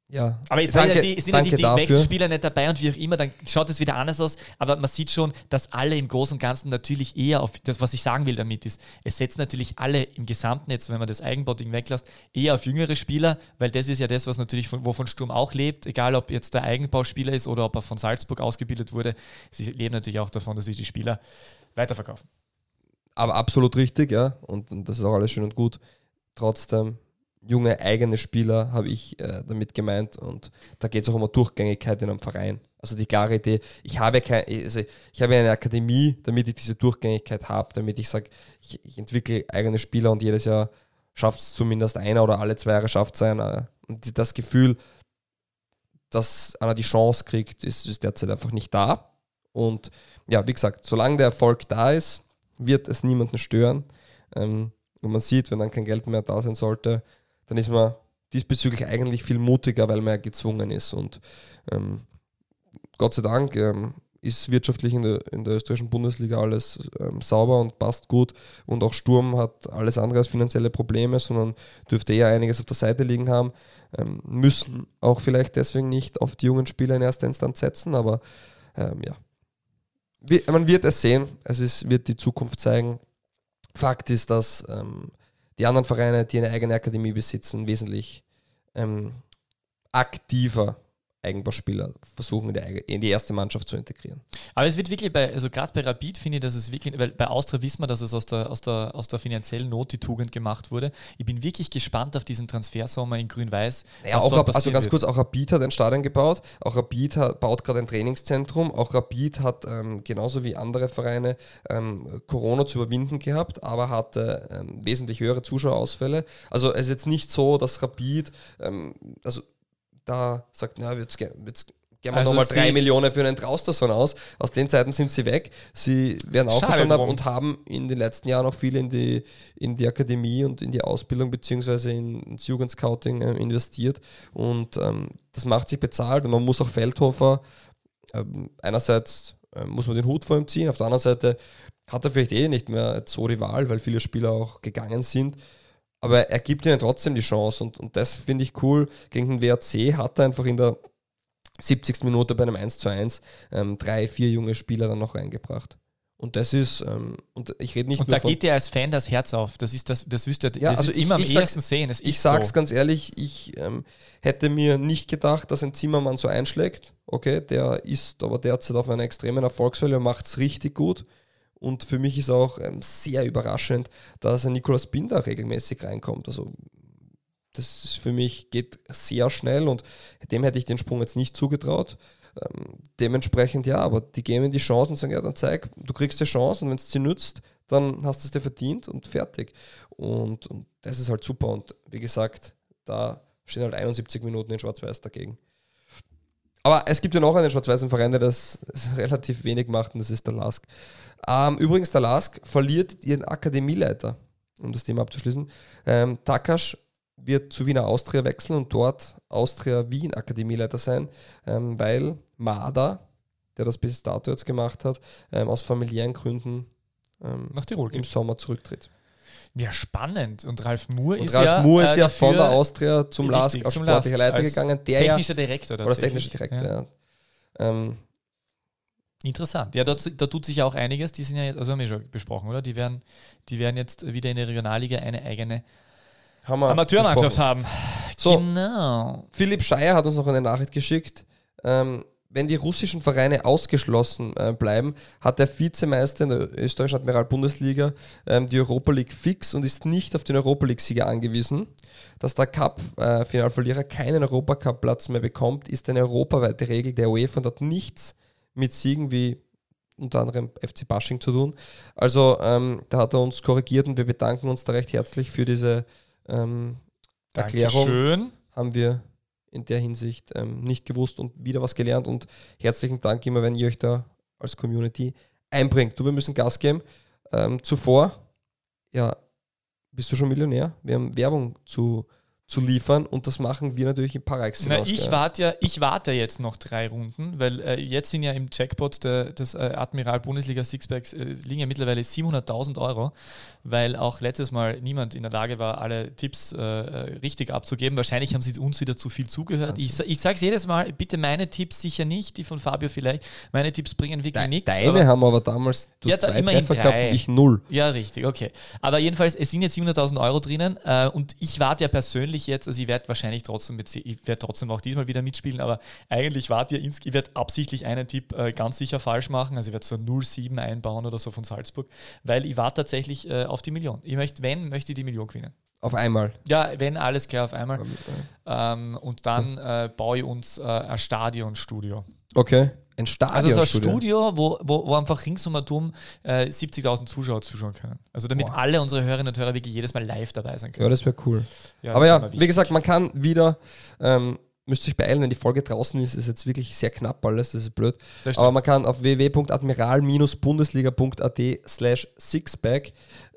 Ja, Aber jetzt danke, sind natürlich, sind natürlich die. Wechselspieler nicht dabei und wie auch immer, dann schaut es wieder anders aus. Aber man sieht schon, dass alle im Großen und Ganzen natürlich eher auf das, was ich sagen will damit ist, es setzt natürlich alle im Gesamten, jetzt wenn man das Eigenbau-Ding weglässt, eher auf jüngere Spieler, weil das ist ja das, was natürlich von, wovon Sturm auch lebt, egal ob jetzt der Eigenbauspieler ist oder ob er von Salzburg ausgebildet wurde. Sie leben natürlich auch davon, dass sich die Spieler weiterverkaufen. Aber absolut richtig, ja. Und, und das ist auch alles schön und gut. Trotzdem, junge eigene Spieler habe ich äh, damit gemeint. Und da geht es auch um eine Durchgängigkeit in einem Verein. Also die klare Idee, ich habe kein, also ich habe eine Akademie, damit ich diese Durchgängigkeit habe, damit ich sage, ich, ich entwickle eigene Spieler und jedes Jahr schafft es zumindest einer oder alle zwei Jahre schafft es einer. Und das Gefühl, dass einer die Chance kriegt, ist, ist derzeit einfach nicht da. Und ja, wie gesagt, solange der Erfolg da ist, wird es niemanden stören. Ähm, und man sieht, wenn dann kein Geld mehr da sein sollte, dann ist man diesbezüglich eigentlich viel mutiger, weil man ja gezwungen ist. Und ähm, Gott sei Dank ähm, ist wirtschaftlich in der, in der österreichischen Bundesliga alles ähm, sauber und passt gut. Und auch Sturm hat alles andere als finanzielle Probleme, sondern dürfte eher einiges auf der Seite liegen haben. Ähm, müssen auch vielleicht deswegen nicht auf die jungen Spieler in erster Instanz setzen, aber ähm, ja. Man wird es sehen, es ist, wird die Zukunft zeigen. Fakt ist, dass ähm, die anderen Vereine, die eine eigene Akademie besitzen, wesentlich ähm, aktiver Eigenbauspieler versuchen, in die, in die erste Mannschaft zu integrieren. Aber es wird wirklich bei, also gerade bei Rapid finde ich, dass es wirklich, weil bei Austria wissen wir, dass es aus der, aus, der, aus der finanziellen Not die Tugend gemacht wurde. Ich bin wirklich gespannt auf diesen Transfersommer in Grün-Weiß. Ja, auch, also ganz wird. kurz, auch Rapid hat ein Stadion gebaut, auch Rapid hat, baut gerade ein Trainingszentrum, auch Rapid hat ähm, genauso wie andere Vereine ähm, Corona zu überwinden gehabt, aber hatte ähm, wesentlich höhere Zuschauerausfälle. Also es ist jetzt nicht so, dass Rapid, ähm, also da sagt, na, jetzt, jetzt gehen wir Also nochmal drei Millionen für einen Trausterson aus. Aus den Zeiten sind sie weg. Sie werden drum. und haben in den letzten Jahren auch viel in die, in die Akademie und in die Ausbildung beziehungsweise in, ins Jugendscouting äh, investiert. Und ähm, das macht sich bezahlt. Und man muss auch Feldhofer, ähm, einerseits äh, muss man den Hut vor ihm ziehen, auf der anderen Seite hat er vielleicht eh nicht mehr so die Wahl, weil viele Spieler auch gegangen sind. Aber er gibt ihnen trotzdem die Chance und, und das finde ich cool. Gegen den WRC hat er einfach in der 70. Minute bei einem 1 zu 1 ähm, drei, vier junge Spieler dann noch reingebracht. Und das ist, ähm, und ich rede nicht Und da geht dir als Fan das Herz auf. Das ist das, das du Ja, das also ich- immer am ich sag's- ehesten sehen. Es ich sag's so. ganz ehrlich, ich ähm, hätte mir nicht gedacht, dass ein Zimmermann so einschlägt. Okay, der ist aber derzeit auf einer extremen Erfolgswelle und macht es richtig gut. Und für mich ist auch ähm, sehr überraschend, dass ein Nikolaus Binder regelmäßig reinkommt. Also das ist für mich geht sehr schnell und dem hätte ich den Sprung jetzt nicht zugetraut. Ähm, dementsprechend ja, aber die geben die Chance und sagen, ja, dann zeig, du kriegst die Chance und wenn es sie nützt, dann hast du es dir verdient und fertig. Und, und das ist halt super. Und wie gesagt, da stehen halt 71 Minuten in Schwarz-Weiß dagegen. Aber es gibt ja noch einen schwarz-weißen Verein, der das relativ wenig macht, und das ist der LASK. Ähm, übrigens, der LASK verliert ihren Akademieleiter, um das Thema abzuschließen. Ähm, Takasch wird zu Wiener Austria wechseln und dort Austria Wien Akademieleiter sein, ähm, weil Mada, der das bis dato jetzt gemacht hat, ähm, aus familiären Gründen ähm, Nach Tirol im geht. Sommer zurücktritt. Ja, spannend. Und Ralf Moore Und ist Ralf ja, Moore ist äh, ja von der Austria zum LASK zum sportlicher Leiter gegangen, der ja, technischer Direktor. oder technischer Direktor, ja. Ähm, Interessant. Ja, dort, da tut sich ja auch einiges. Die sind ja jetzt, also haben wir schon besprochen, oder? Die werden, die werden jetzt wieder in der Regionalliga eine eigene Amateurmannschaft haben. So. Genau. Philipp Scheier hat uns noch eine Nachricht geschickt. Ähm, wenn die russischen Vereine ausgeschlossen äh, bleiben, hat der Vizemeister in der österreichischen Admiral-Bundesliga ähm, die Europa League fix und ist nicht auf den Europa League-Sieger angewiesen. Dass der Cup-Finalverlierer keinen Europacup-Platz mehr bekommt, ist eine europaweite Regel der UEFA und hat nichts mit Siegen wie unter anderem FC Basching zu tun. Also ähm, da hat er uns korrigiert und wir bedanken uns da recht herzlich für diese ähm, Erklärung Dankeschön. haben wir in der Hinsicht ähm, nicht gewusst und wieder was gelernt. Und herzlichen Dank immer, wenn ihr euch da als Community einbringt. Du, wir müssen Gas geben. Ähm, zuvor, ja, bist du schon Millionär? Wir haben Werbung zu, zu liefern und das machen wir natürlich im par Na, ich warte ja, ich warte jetzt noch drei Runden, weil äh, jetzt sind ja im Jackpot der, des äh, Admiral Bundesliga Sixpacks äh, liegen ja mittlerweile 700.000 Euro, weil auch letztes Mal niemand in der Lage war, alle Tipps äh, äh, richtig abzugeben. Wahrscheinlich haben sie uns wieder zu viel zugehört. Ich, ich sage es jedes Mal, bitte meine Tipps sicher nicht, die von Fabio vielleicht. Meine Tipps bringen wirklich De nichts. Deine aber- haben aber damals du Ja, zwei Treffer gehabt drei. und ich null. Ja, richtig, okay. Aber jedenfalls, es sind jetzt 700.000 Euro drinnen äh, und ich warte ja persönlich jetzt, also ich werde wahrscheinlich trotzdem, mit, ich werde trotzdem auch diesmal wieder mitspielen, aber eigentlich warte ja, ins, ich werde absichtlich einen Tipp äh, ganz sicher falsch machen, also ich werde so 0,7 einbauen oder so von Salzburg, weil ich warte tatsächlich äh, auf die Million. Ich möchte, wenn, möchte ich die Million gewinnen. Auf einmal. Ja, wenn, alles klar auf einmal. Ähm, und dann äh, baue ich uns äh, ein Stadionstudio. Okay. Ein Also so ein. Studio, wo, wo, wo einfach ringsum herum äh, 70.000 Zuschauer zuschauen können. Also damit Boah. alle unsere Hörerinnen und Hörer wirklich jedes Mal live dabei sein Ja, können. das wäre cool. Ja, Aber ja, wie gesagt, man kann wieder, ähm, müsst euch beeilen, wenn die Folge draußen ist, ist jetzt wirklich sehr knapp alles, das ist blöd. Das Aber man kann auf www.admiral-bundesliga.at slash sixpack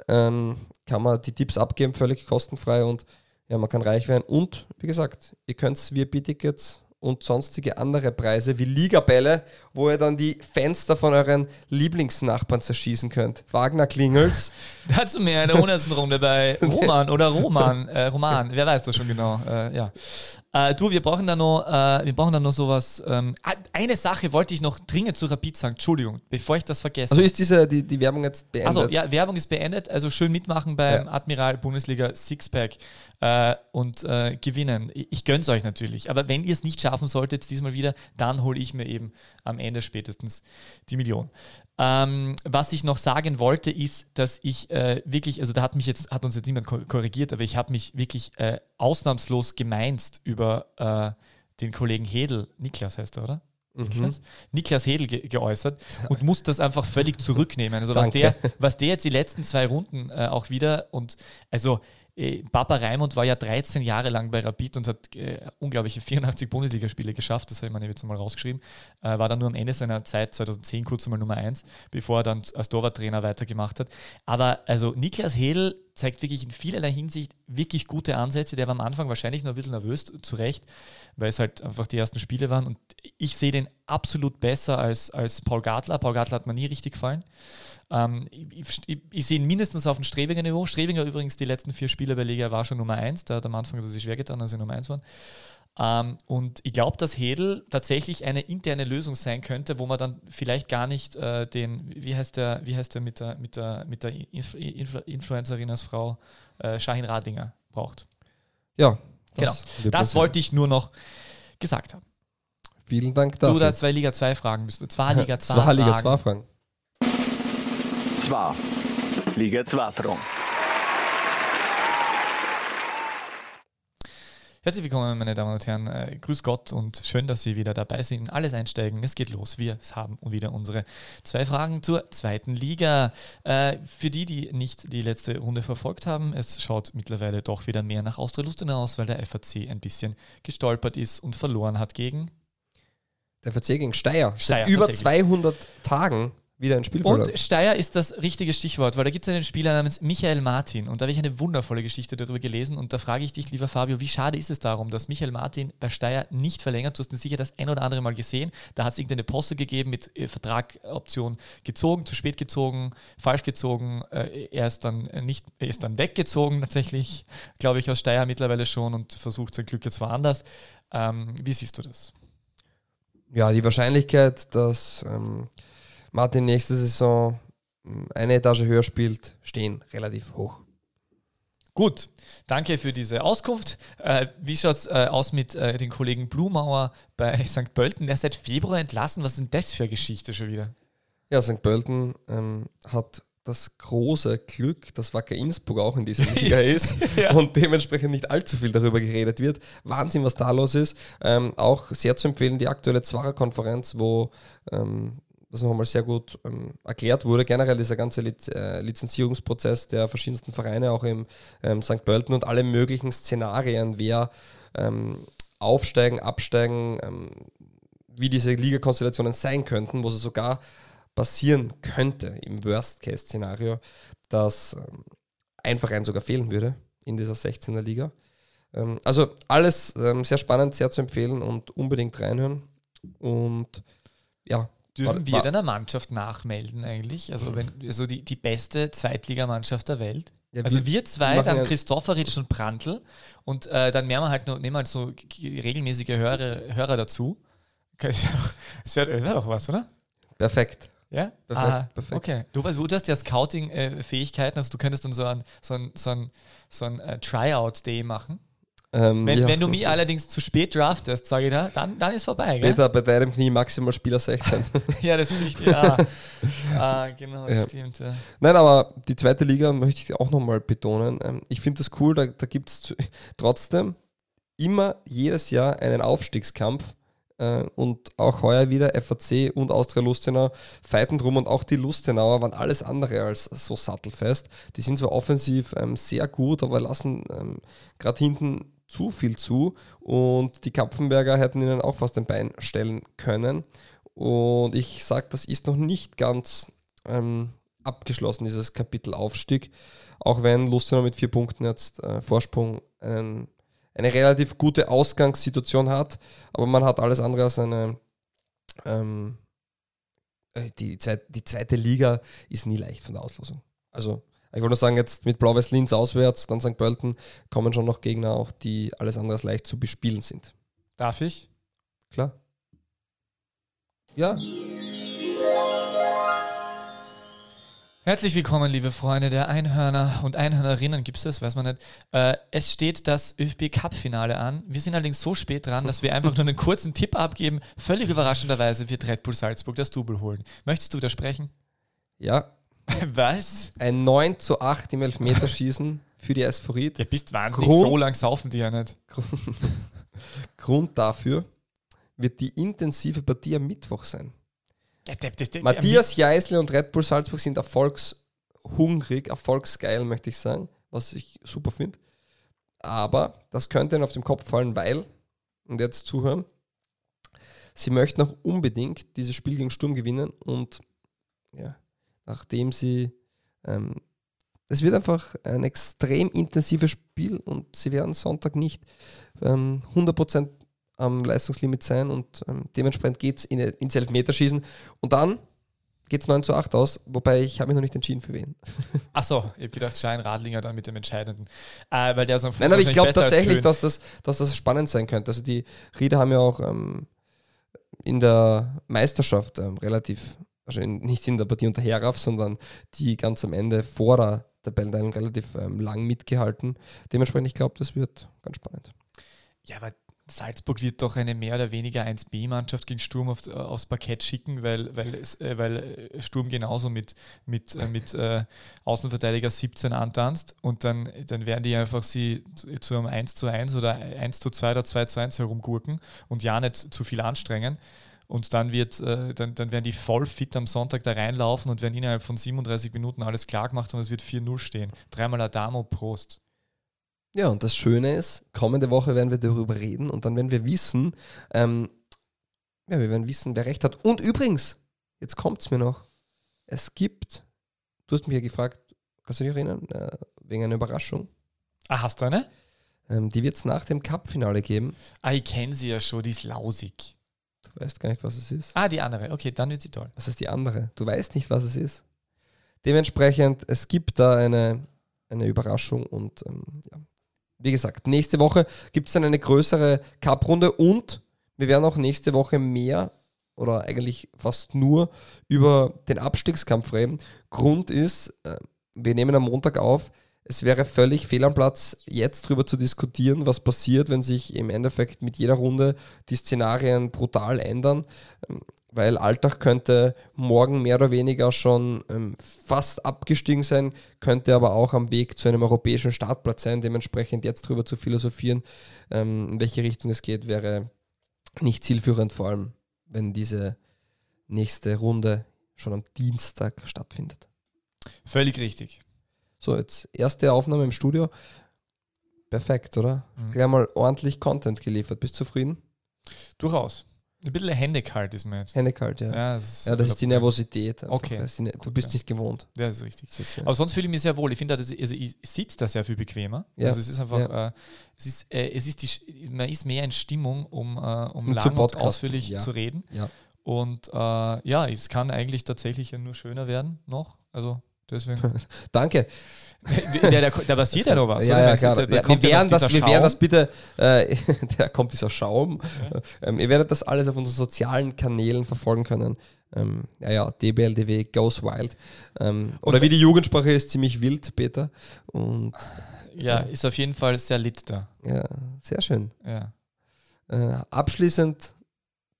ähm, kann man die Tipps abgeben, völlig kostenfrei und ja, man kann reich werden. Und wie gesagt, ihr könnt VIP-Tickets und sonstige andere Preise wie Ligabälle, wo ihr dann die Fenster von euren Lieblingsnachbarn zerschießen könnt. Wagner Klingels. Dazu mehr in der hundertsten Runde bei Roman oder Roman. Äh, Roman, wer weiß das schon genau. Äh, ja. Äh, du, wir brauchen da noch, äh, wir brauchen da noch sowas. Ähm, ah, eine Sache wollte ich noch dringend zu Rapid sagen. Entschuldigung, bevor ich das vergesse. Also ist diese, die, die Werbung jetzt beendet? Also ja, Werbung ist beendet. Also schön mitmachen beim Ja. Admiral Bundesliga Sixpack äh, und äh, gewinnen. Ich, ich gönn's euch natürlich. Aber wenn ihr es nicht schaffen solltet, diesmal wieder, dann hole ich mir eben am Ende spätestens die Million. Ähm, was ich noch sagen wollte, ist, dass ich äh, wirklich, also da hat mich jetzt, hat uns jetzt niemand ko- korrigiert, aber ich habe mich wirklich äh, ausnahmslos gemeinst über äh, den Kollegen Hedel, Niklas heißt er, oder? Mhm. Niklas, Niklas Hedel ge geäußert und muss das einfach völlig zurücknehmen. Also was Danke. der, was der jetzt die letzten zwei Runden äh, auch wieder und also Papa Raimund war ja 13 Jahre lang bei Rapid und hat äh, unglaubliche 84 Bundesligaspiele geschafft, das habe ich mir jetzt mal rausgeschrieben, äh, war dann nur am Ende seiner Zeit 2010 kurz einmal Nummer 1, bevor er dann als Torwarttrainer weitergemacht hat. Aber also Niklas Hedel zeigt wirklich in vielerlei Hinsicht wirklich gute Ansätze. Der war am Anfang wahrscheinlich noch ein bisschen nervös, zu Recht, weil es halt einfach die ersten Spiele waren. Und ich sehe den absolut besser als, als Paul Gartler. Paul Gartler hat mir nie richtig gefallen. Ähm, ich, ich, ich sehe ihn mindestens auf dem Strebinger Niveau. Strebinger übrigens die letzten vier Spiele bei Liga war schon Nummer 1. Da hat am Anfang er sich schwer getan, als sie Nummer 1 waren. Ähm, und ich glaube, dass Hedel tatsächlich eine interne Lösung sein könnte, wo man dann vielleicht gar nicht äh, den, wie heißt der, wie heißt der mit der, mit der, mit der Influ Influ Influencerin als Frau, äh, Shahin Radinger braucht. Ja, genau. wird Das wollte ich nur noch gesagt haben. Vielen Dank Du dafür. da zwei Liga 2 Fragen müssen. Zwei Liga 2 Zwei Liga Fragen. 2 Fragen. Zwei. Liga 2 Fragen. Herzlich willkommen, meine Damen und Herren. Äh, grüß Gott und schön, dass Sie wieder dabei sind. Alles einsteigen, es geht los. Wir haben wieder unsere zwei Fragen zur zweiten Liga. Äh, für die, die nicht die letzte Runde verfolgt haben, es schaut mittlerweile doch wieder mehr nach Austria Lustenau aus, weil der FAC ein bisschen gestolpert ist und verloren hat gegen. Der FC gegen Steyr. Steyr, Seit über tatsächlich. 200 Tagen wieder ein Spiel verloren. Und Steyr ist das richtige Stichwort, weil da gibt es einen Spieler namens Michael Martin und da habe ich eine wundervolle Geschichte darüber gelesen und da frage ich dich, lieber Fabio, wie schade ist es darum, dass Michael Martin bei Steyr nicht verlängert? Du hast ihn sicher das ein oder andere Mal gesehen. Da hat es irgendeine Poste gegeben mit äh, Vertragoption gezogen, zu spät gezogen, falsch gezogen. Äh, er ist dann äh, nicht, er ist dann weggezogen tatsächlich, glaube ich, aus Steyr mittlerweile schon und versucht sein Glück jetzt woanders. Ähm, wie siehst du das? Ja, die Wahrscheinlichkeit, dass ähm, Martin nächste Saison ähm, eine Etage höher spielt, stehen relativ hoch. Gut, danke für diese Auskunft. Äh, wie schaut es äh, aus mit äh, den Kollegen Blumauer bei St. Pölten? Der ist seit Februar entlassen. Was ist denn das für eine Geschichte schon wieder? Ja, St. Pölten ähm, hat das große Glück, dass Wacker Innsbruck auch in dieser Liga ist Ja. und dementsprechend nicht allzu viel darüber geredet wird. Wahnsinn, was da los ist. Ähm, auch sehr zu empfehlen die aktuelle Zwarer-Konferenz, wo ähm, das noch einmal sehr gut ähm, erklärt wurde. Generell dieser ganze Liz äh, Lizenzierungsprozess der verschiedensten Vereine, auch im ähm, St. Pölten und alle möglichen Szenarien, wer ähm, aufsteigen, absteigen, ähm, wie diese Ligakonstellationen sein könnten, wo sie sogar passieren könnte im Worst-Case-Szenario, dass ähm, ein Verein sogar fehlen würde in dieser 16er Liga. Ähm, also alles ähm, sehr spannend, sehr zu empfehlen und unbedingt reinhören. Und ja, Dürfen War- wir war- deiner Mannschaft nachmelden eigentlich? Also, wenn, also die, die beste Zweitligamannschaft der Welt? ja Also wir zwei, machen dann ja- Christopheritsch und Prantl und äh, dann nehmen wir halt, noch, nehmen wir halt so regelmäßige Hörer, Hörer dazu. Das wäre wär doch was, oder? perfekt. Ja? Perfekt, Ah, perfekt. Okay. Du, du hast ja Scouting-Fähigkeiten, also du könntest dann so ein, so ein, so ein, so ein äh, Tryout-Day machen. Ähm, Wenn, ja. wenn du mich allerdings zu spät draftest, sage ich da, dann, dann ist vorbei. Gell? Peter, bei deinem Knie maximal Spieler 16. Ja, das finde ich, ja. ah, genau, Ja. stimmt. Ja. Nein, aber die zweite Liga möchte ich auch nochmal betonen. Ähm, Ich finde das cool, da, da gibt es trotzdem immer jedes Jahr einen Aufstiegskampf. Äh, Und auch heuer wieder FAC und Austria Lustenau fighten drum und auch die Lustenauer waren alles andere als so sattelfest. Die sind zwar offensiv ähm, sehr gut, aber lassen ähm, gerade hinten zu viel zu und die Kapfenberger hätten ihnen auch fast ein Bein stellen können. Und ich sage, das ist noch nicht ganz ähm, abgeschlossen, dieses Kapitel Aufstieg. Auch wenn Lustenau mit vier Punkten jetzt äh, Vorsprung einen, eine relativ gute Ausgangssituation hat, aber man hat alles andere als eine. Ähm, äh, die, zweit, die zweite Liga ist nie leicht von der Auslosung. Also, ich wollte nur sagen, jetzt mit Blau-Weiß Linz auswärts, dann St. Pölten, kommen schon noch Gegner auch, die alles andere als leicht zu bespielen sind. Darf ich? Klar? Ja, Herzlich willkommen, liebe Freunde der Einhörner und Einhörnerinnen, gibt es das, weiß man nicht. Äh, es steht das ÖFB Cup-Finale an. Wir sind allerdings so spät dran, dass wir einfach nur einen kurzen Tipp abgeben. Völlig überraschenderweise wird Red Bull Salzburg das Double holen. Möchtest du widersprechen? ja, Was? ein 9 zu 8 im Elfmeterschießen für die Esphorit. Ja, bist wahnsinnig, Grund- so lang saufen die ja nicht. Grund dafür wird die intensive Partie am Mittwoch sein. Ja, der, der, der, Matthias Jeißle und Red Bull Salzburg sind erfolgshungrig, erfolgsgeil, möchte ich sagen, was ich super finde. Aber das könnte ihnen auf den Kopf fallen, weil, und jetzt zuhören, sie möchten auch unbedingt dieses Spiel gegen Sturm gewinnen und ja, nachdem sie, ähm, es wird einfach ein extrem intensives Spiel und sie werden Sonntag nicht ähm, 100% am Leistungslimit sein und ähm, dementsprechend geht es in, ins Elfmeterschießen und dann geht es 9 zu 8 aus, wobei ich habe mich noch nicht entschieden für wen. Achso, ich habe gedacht, Schein Radlinger dann mit dem Entscheidenden. Äh, weil der so Nein, aber ich glaube tatsächlich, dass das, dass das spannend sein könnte. Also die Rieder haben ja auch ähm, in der Meisterschaft ähm, relativ, also in, nicht in der Partie unter Heraf, sondern die ganz am Ende vor der Tabellenteilung relativ ähm, lang mitgehalten. Dementsprechend, ich glaube, das wird ganz spannend. Ja, aber Salzburg wird doch eine mehr oder weniger 1B-Mannschaft gegen Sturm auf, aufs Parkett schicken, weil, weil, äh, weil Sturm genauso mit, mit, äh, mit äh, Außenverteidiger 17 antanzt und dann, dann werden die einfach sie zu, zu einem 1 zu 1 oder 1 zu 2 oder 2 zu 1 herumgurken und ja nicht zu viel anstrengen. Und dann, wird, äh, dann, dann werden die voll fit am Sonntag da reinlaufen und werden innerhalb von 37 Minuten alles klar gemacht und es wird 4-0 stehen. Dreimal Adamo, Prost. Ja, und das Schöne ist, kommende Woche werden wir darüber reden und dann werden wir wissen, ähm, ja, wir werden wissen, wer recht hat. Und übrigens, jetzt kommt es mir noch, es gibt, du hast mich ja gefragt, kannst du dich erinnern, äh, wegen einer Überraschung. Ah, hast du eine? Ähm, die wird es nach dem Cup-Finale geben. Ah, ich kenne sie ja schon, die ist lausig. Du weißt gar nicht, was es ist. Ah, die andere, okay, dann wird sie toll. Was ist die andere? Du weißt nicht, was es ist. Dementsprechend, es gibt da eine, eine Überraschung und ähm, ja, wie gesagt, nächste Woche gibt es dann eine größere Cup-Runde und wir werden auch nächste Woche mehr oder eigentlich fast nur über den Abstiegskampf reden. Grund ist, äh, wir nehmen am Montag auf, es wäre völlig fehl am Platz, jetzt darüber zu diskutieren, was passiert, wenn sich im Endeffekt mit jeder Runde die Szenarien brutal ändern. Weil Alltag könnte morgen mehr oder weniger schon ähm, fast abgestiegen sein, könnte aber auch am Weg zu einem europäischen Startplatz sein. Dementsprechend jetzt darüber zu philosophieren, ähm, in welche Richtung es geht, wäre nicht zielführend, vor allem wenn diese nächste Runde schon am Dienstag stattfindet. Völlig richtig. So, jetzt erste Aufnahme im Studio. Perfekt, oder? Mhm. Gleich mal ordentlich Content geliefert. Bist du zufrieden? Durchaus. Ein bisschen händekalt ist mir jetzt. Händekalt, ja. Ja, das ist, ja, das ist die Nervosität. Einfach. Okay. Das ist die Ne- Du bist nicht gewohnt. Ja, das ist richtig. Das ist, ja. Aber sonst fühle ich mich sehr wohl. Ich finde, also ich sitze da sehr viel bequemer. Ja. Also es ist einfach, äh, es ist, äh, es ist die, man ist mehr in Stimmung, um, äh, um Um lang und ausführlich ja. zu reden. Ja. Und äh, ja, es kann eigentlich tatsächlich ja nur schöner werden noch. Also deswegen. Danke. da, da, passiert ja noch was. Ja, ja, klar. da- Ja, wir, werden das, wir werden das bitte, äh, da kommt dieser Schaum. Ja. Ähm, ihr werdet das alles auf unseren sozialen Kanälen verfolgen können. Ähm, ja, ja, DBLDW goes wild. Ähm, oder wie die Jugendsprache ist, ziemlich wild, Peter. Und Ja, ist auf jeden Fall sehr lit da. ja, sehr schön. Ja. Äh, abschließend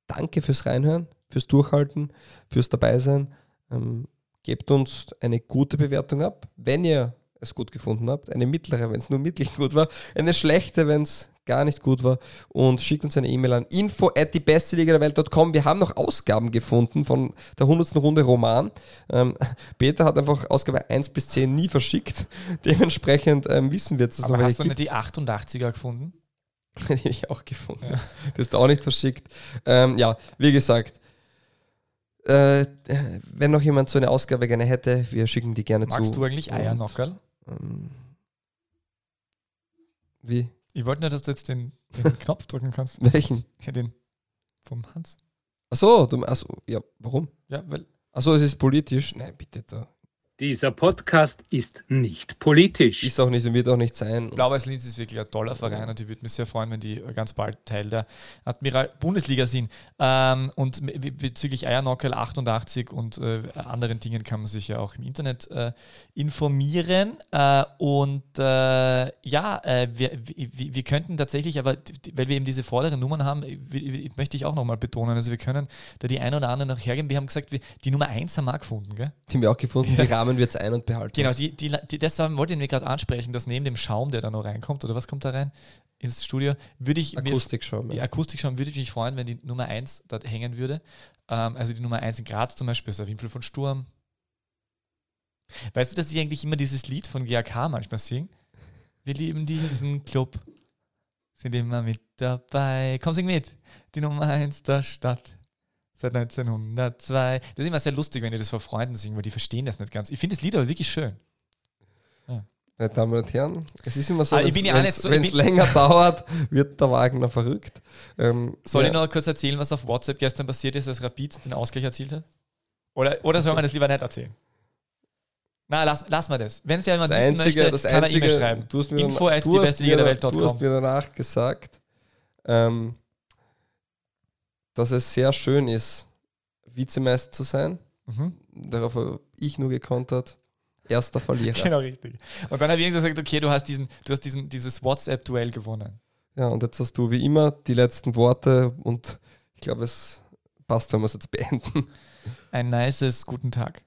danke fürs Reinhören, fürs Durchhalten, fürs Dabeisein. Ähm, gebt uns eine gute Bewertung ab, wenn ihr es gut gefunden habt. Eine mittlere, wenn es nur mittel gut war. Eine schlechte, wenn es gar nicht gut war. Und schickt uns eine E-Mail an info at die beste Liga der Welt.com. Wir haben noch Ausgaben gefunden von der 100. Runde Roman. Ähm, Peter hat einfach Ausgabe 1 bis 10 nie verschickt. Dementsprechend ähm, wissen wir jetzt, dass Aber noch hast du die 88er gefunden? die habe ich auch gefunden. Ja. Das ist auch nicht verschickt. Ähm, ja, wie gesagt, äh, wenn noch jemand so eine Ausgabe gerne hätte, wir schicken die gerne Magst zu. du eigentlich Und, Eiernockerl? Ähm, wie? Ich wollte nur, dass du jetzt den, den Knopf drücken kannst. Welchen? Ja, den vom Hans. Achso, du, achso, ja, warum? Ja, weil Achso, es ist politisch. Nein, bitte, da. Dieser Podcast ist nicht politisch. Ist auch nicht und wird auch nicht sein. Blau-Weiß Linz ist wirklich ein toller Verein und ich würde mich sehr freuen, wenn die ganz bald Teil der Admiral Bundesliga sind. Ähm, und bezüglich Eiernockel 88 und äh, anderen Dingen kann man sich ja auch im Internet äh, informieren. Äh, und äh, ja, äh, wir, wir, wir könnten tatsächlich, aber weil wir eben diese vorderen Nummern haben, möchte ich auch nochmal betonen, also wir können da die ein oder andere noch hergeben. Wir haben gesagt, wir, die Nummer 1 haben wir auch gefunden, gell? Die haben wir auch gefunden. Die Rahmen wird es ein- und behalten. Genau, die, die, die, das wollte ich mir gerade ansprechen, dass neben dem Schaum, der da noch reinkommt, oder was kommt da rein ins Studio, würde ich mir Akustik schon. ja, Akustik schauen, würde ich mich freuen, wenn die Nummer 1 dort hängen würde. Ähm, also die Nummer 1 in Graz zum Beispiel, ist der Wimpel von Sturm. Weißt du, dass ich eigentlich immer dieses Lied von GAK manchmal singe? Wir lieben diesen Club, sind immer mit dabei. Komm, sing mit. Die Nummer 1 der Stadt. Seit 1902. Das ist immer sehr lustig, wenn die das vor Freunden singen, weil die verstehen das nicht ganz. Ich finde das Lied aber wirklich schön. Meine Damen und Herren, es ist immer so, Ah, wenn ja es so- länger dauert, wird der Wagner verrückt. Ähm, Soll ja, ich noch kurz erzählen, was auf WhatsApp gestern passiert ist, als Rapid den Ausgleich erzielt hat? Oder, oder soll man das lieber nicht erzählen? Na, lass, lass mal das. Wenn es ja jemand Das wissen einzige, möchte, das kann er einzige, E-Mail schreiben. du hast mir, Info at du die hast beste mir, Liga der Welt du hast mir danach gesagt, ähm, dass es sehr schön ist, Vizemeister zu sein. Mhm. Darauf habe ich nur gekontert. Erster Verlierer. Genau, richtig. Und dann habe ich irgendwann gesagt, okay, du hast, diesen, du hast diesen, dieses WhatsApp-Duell gewonnen. Ja, und jetzt hast du wie immer die letzten Worte und ich glaube, es passt, wenn wir es jetzt beenden. Ein nices Guten Tag.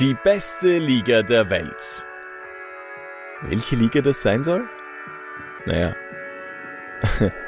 Die beste Liga der Welt. Welche Liga das sein soll? Naja,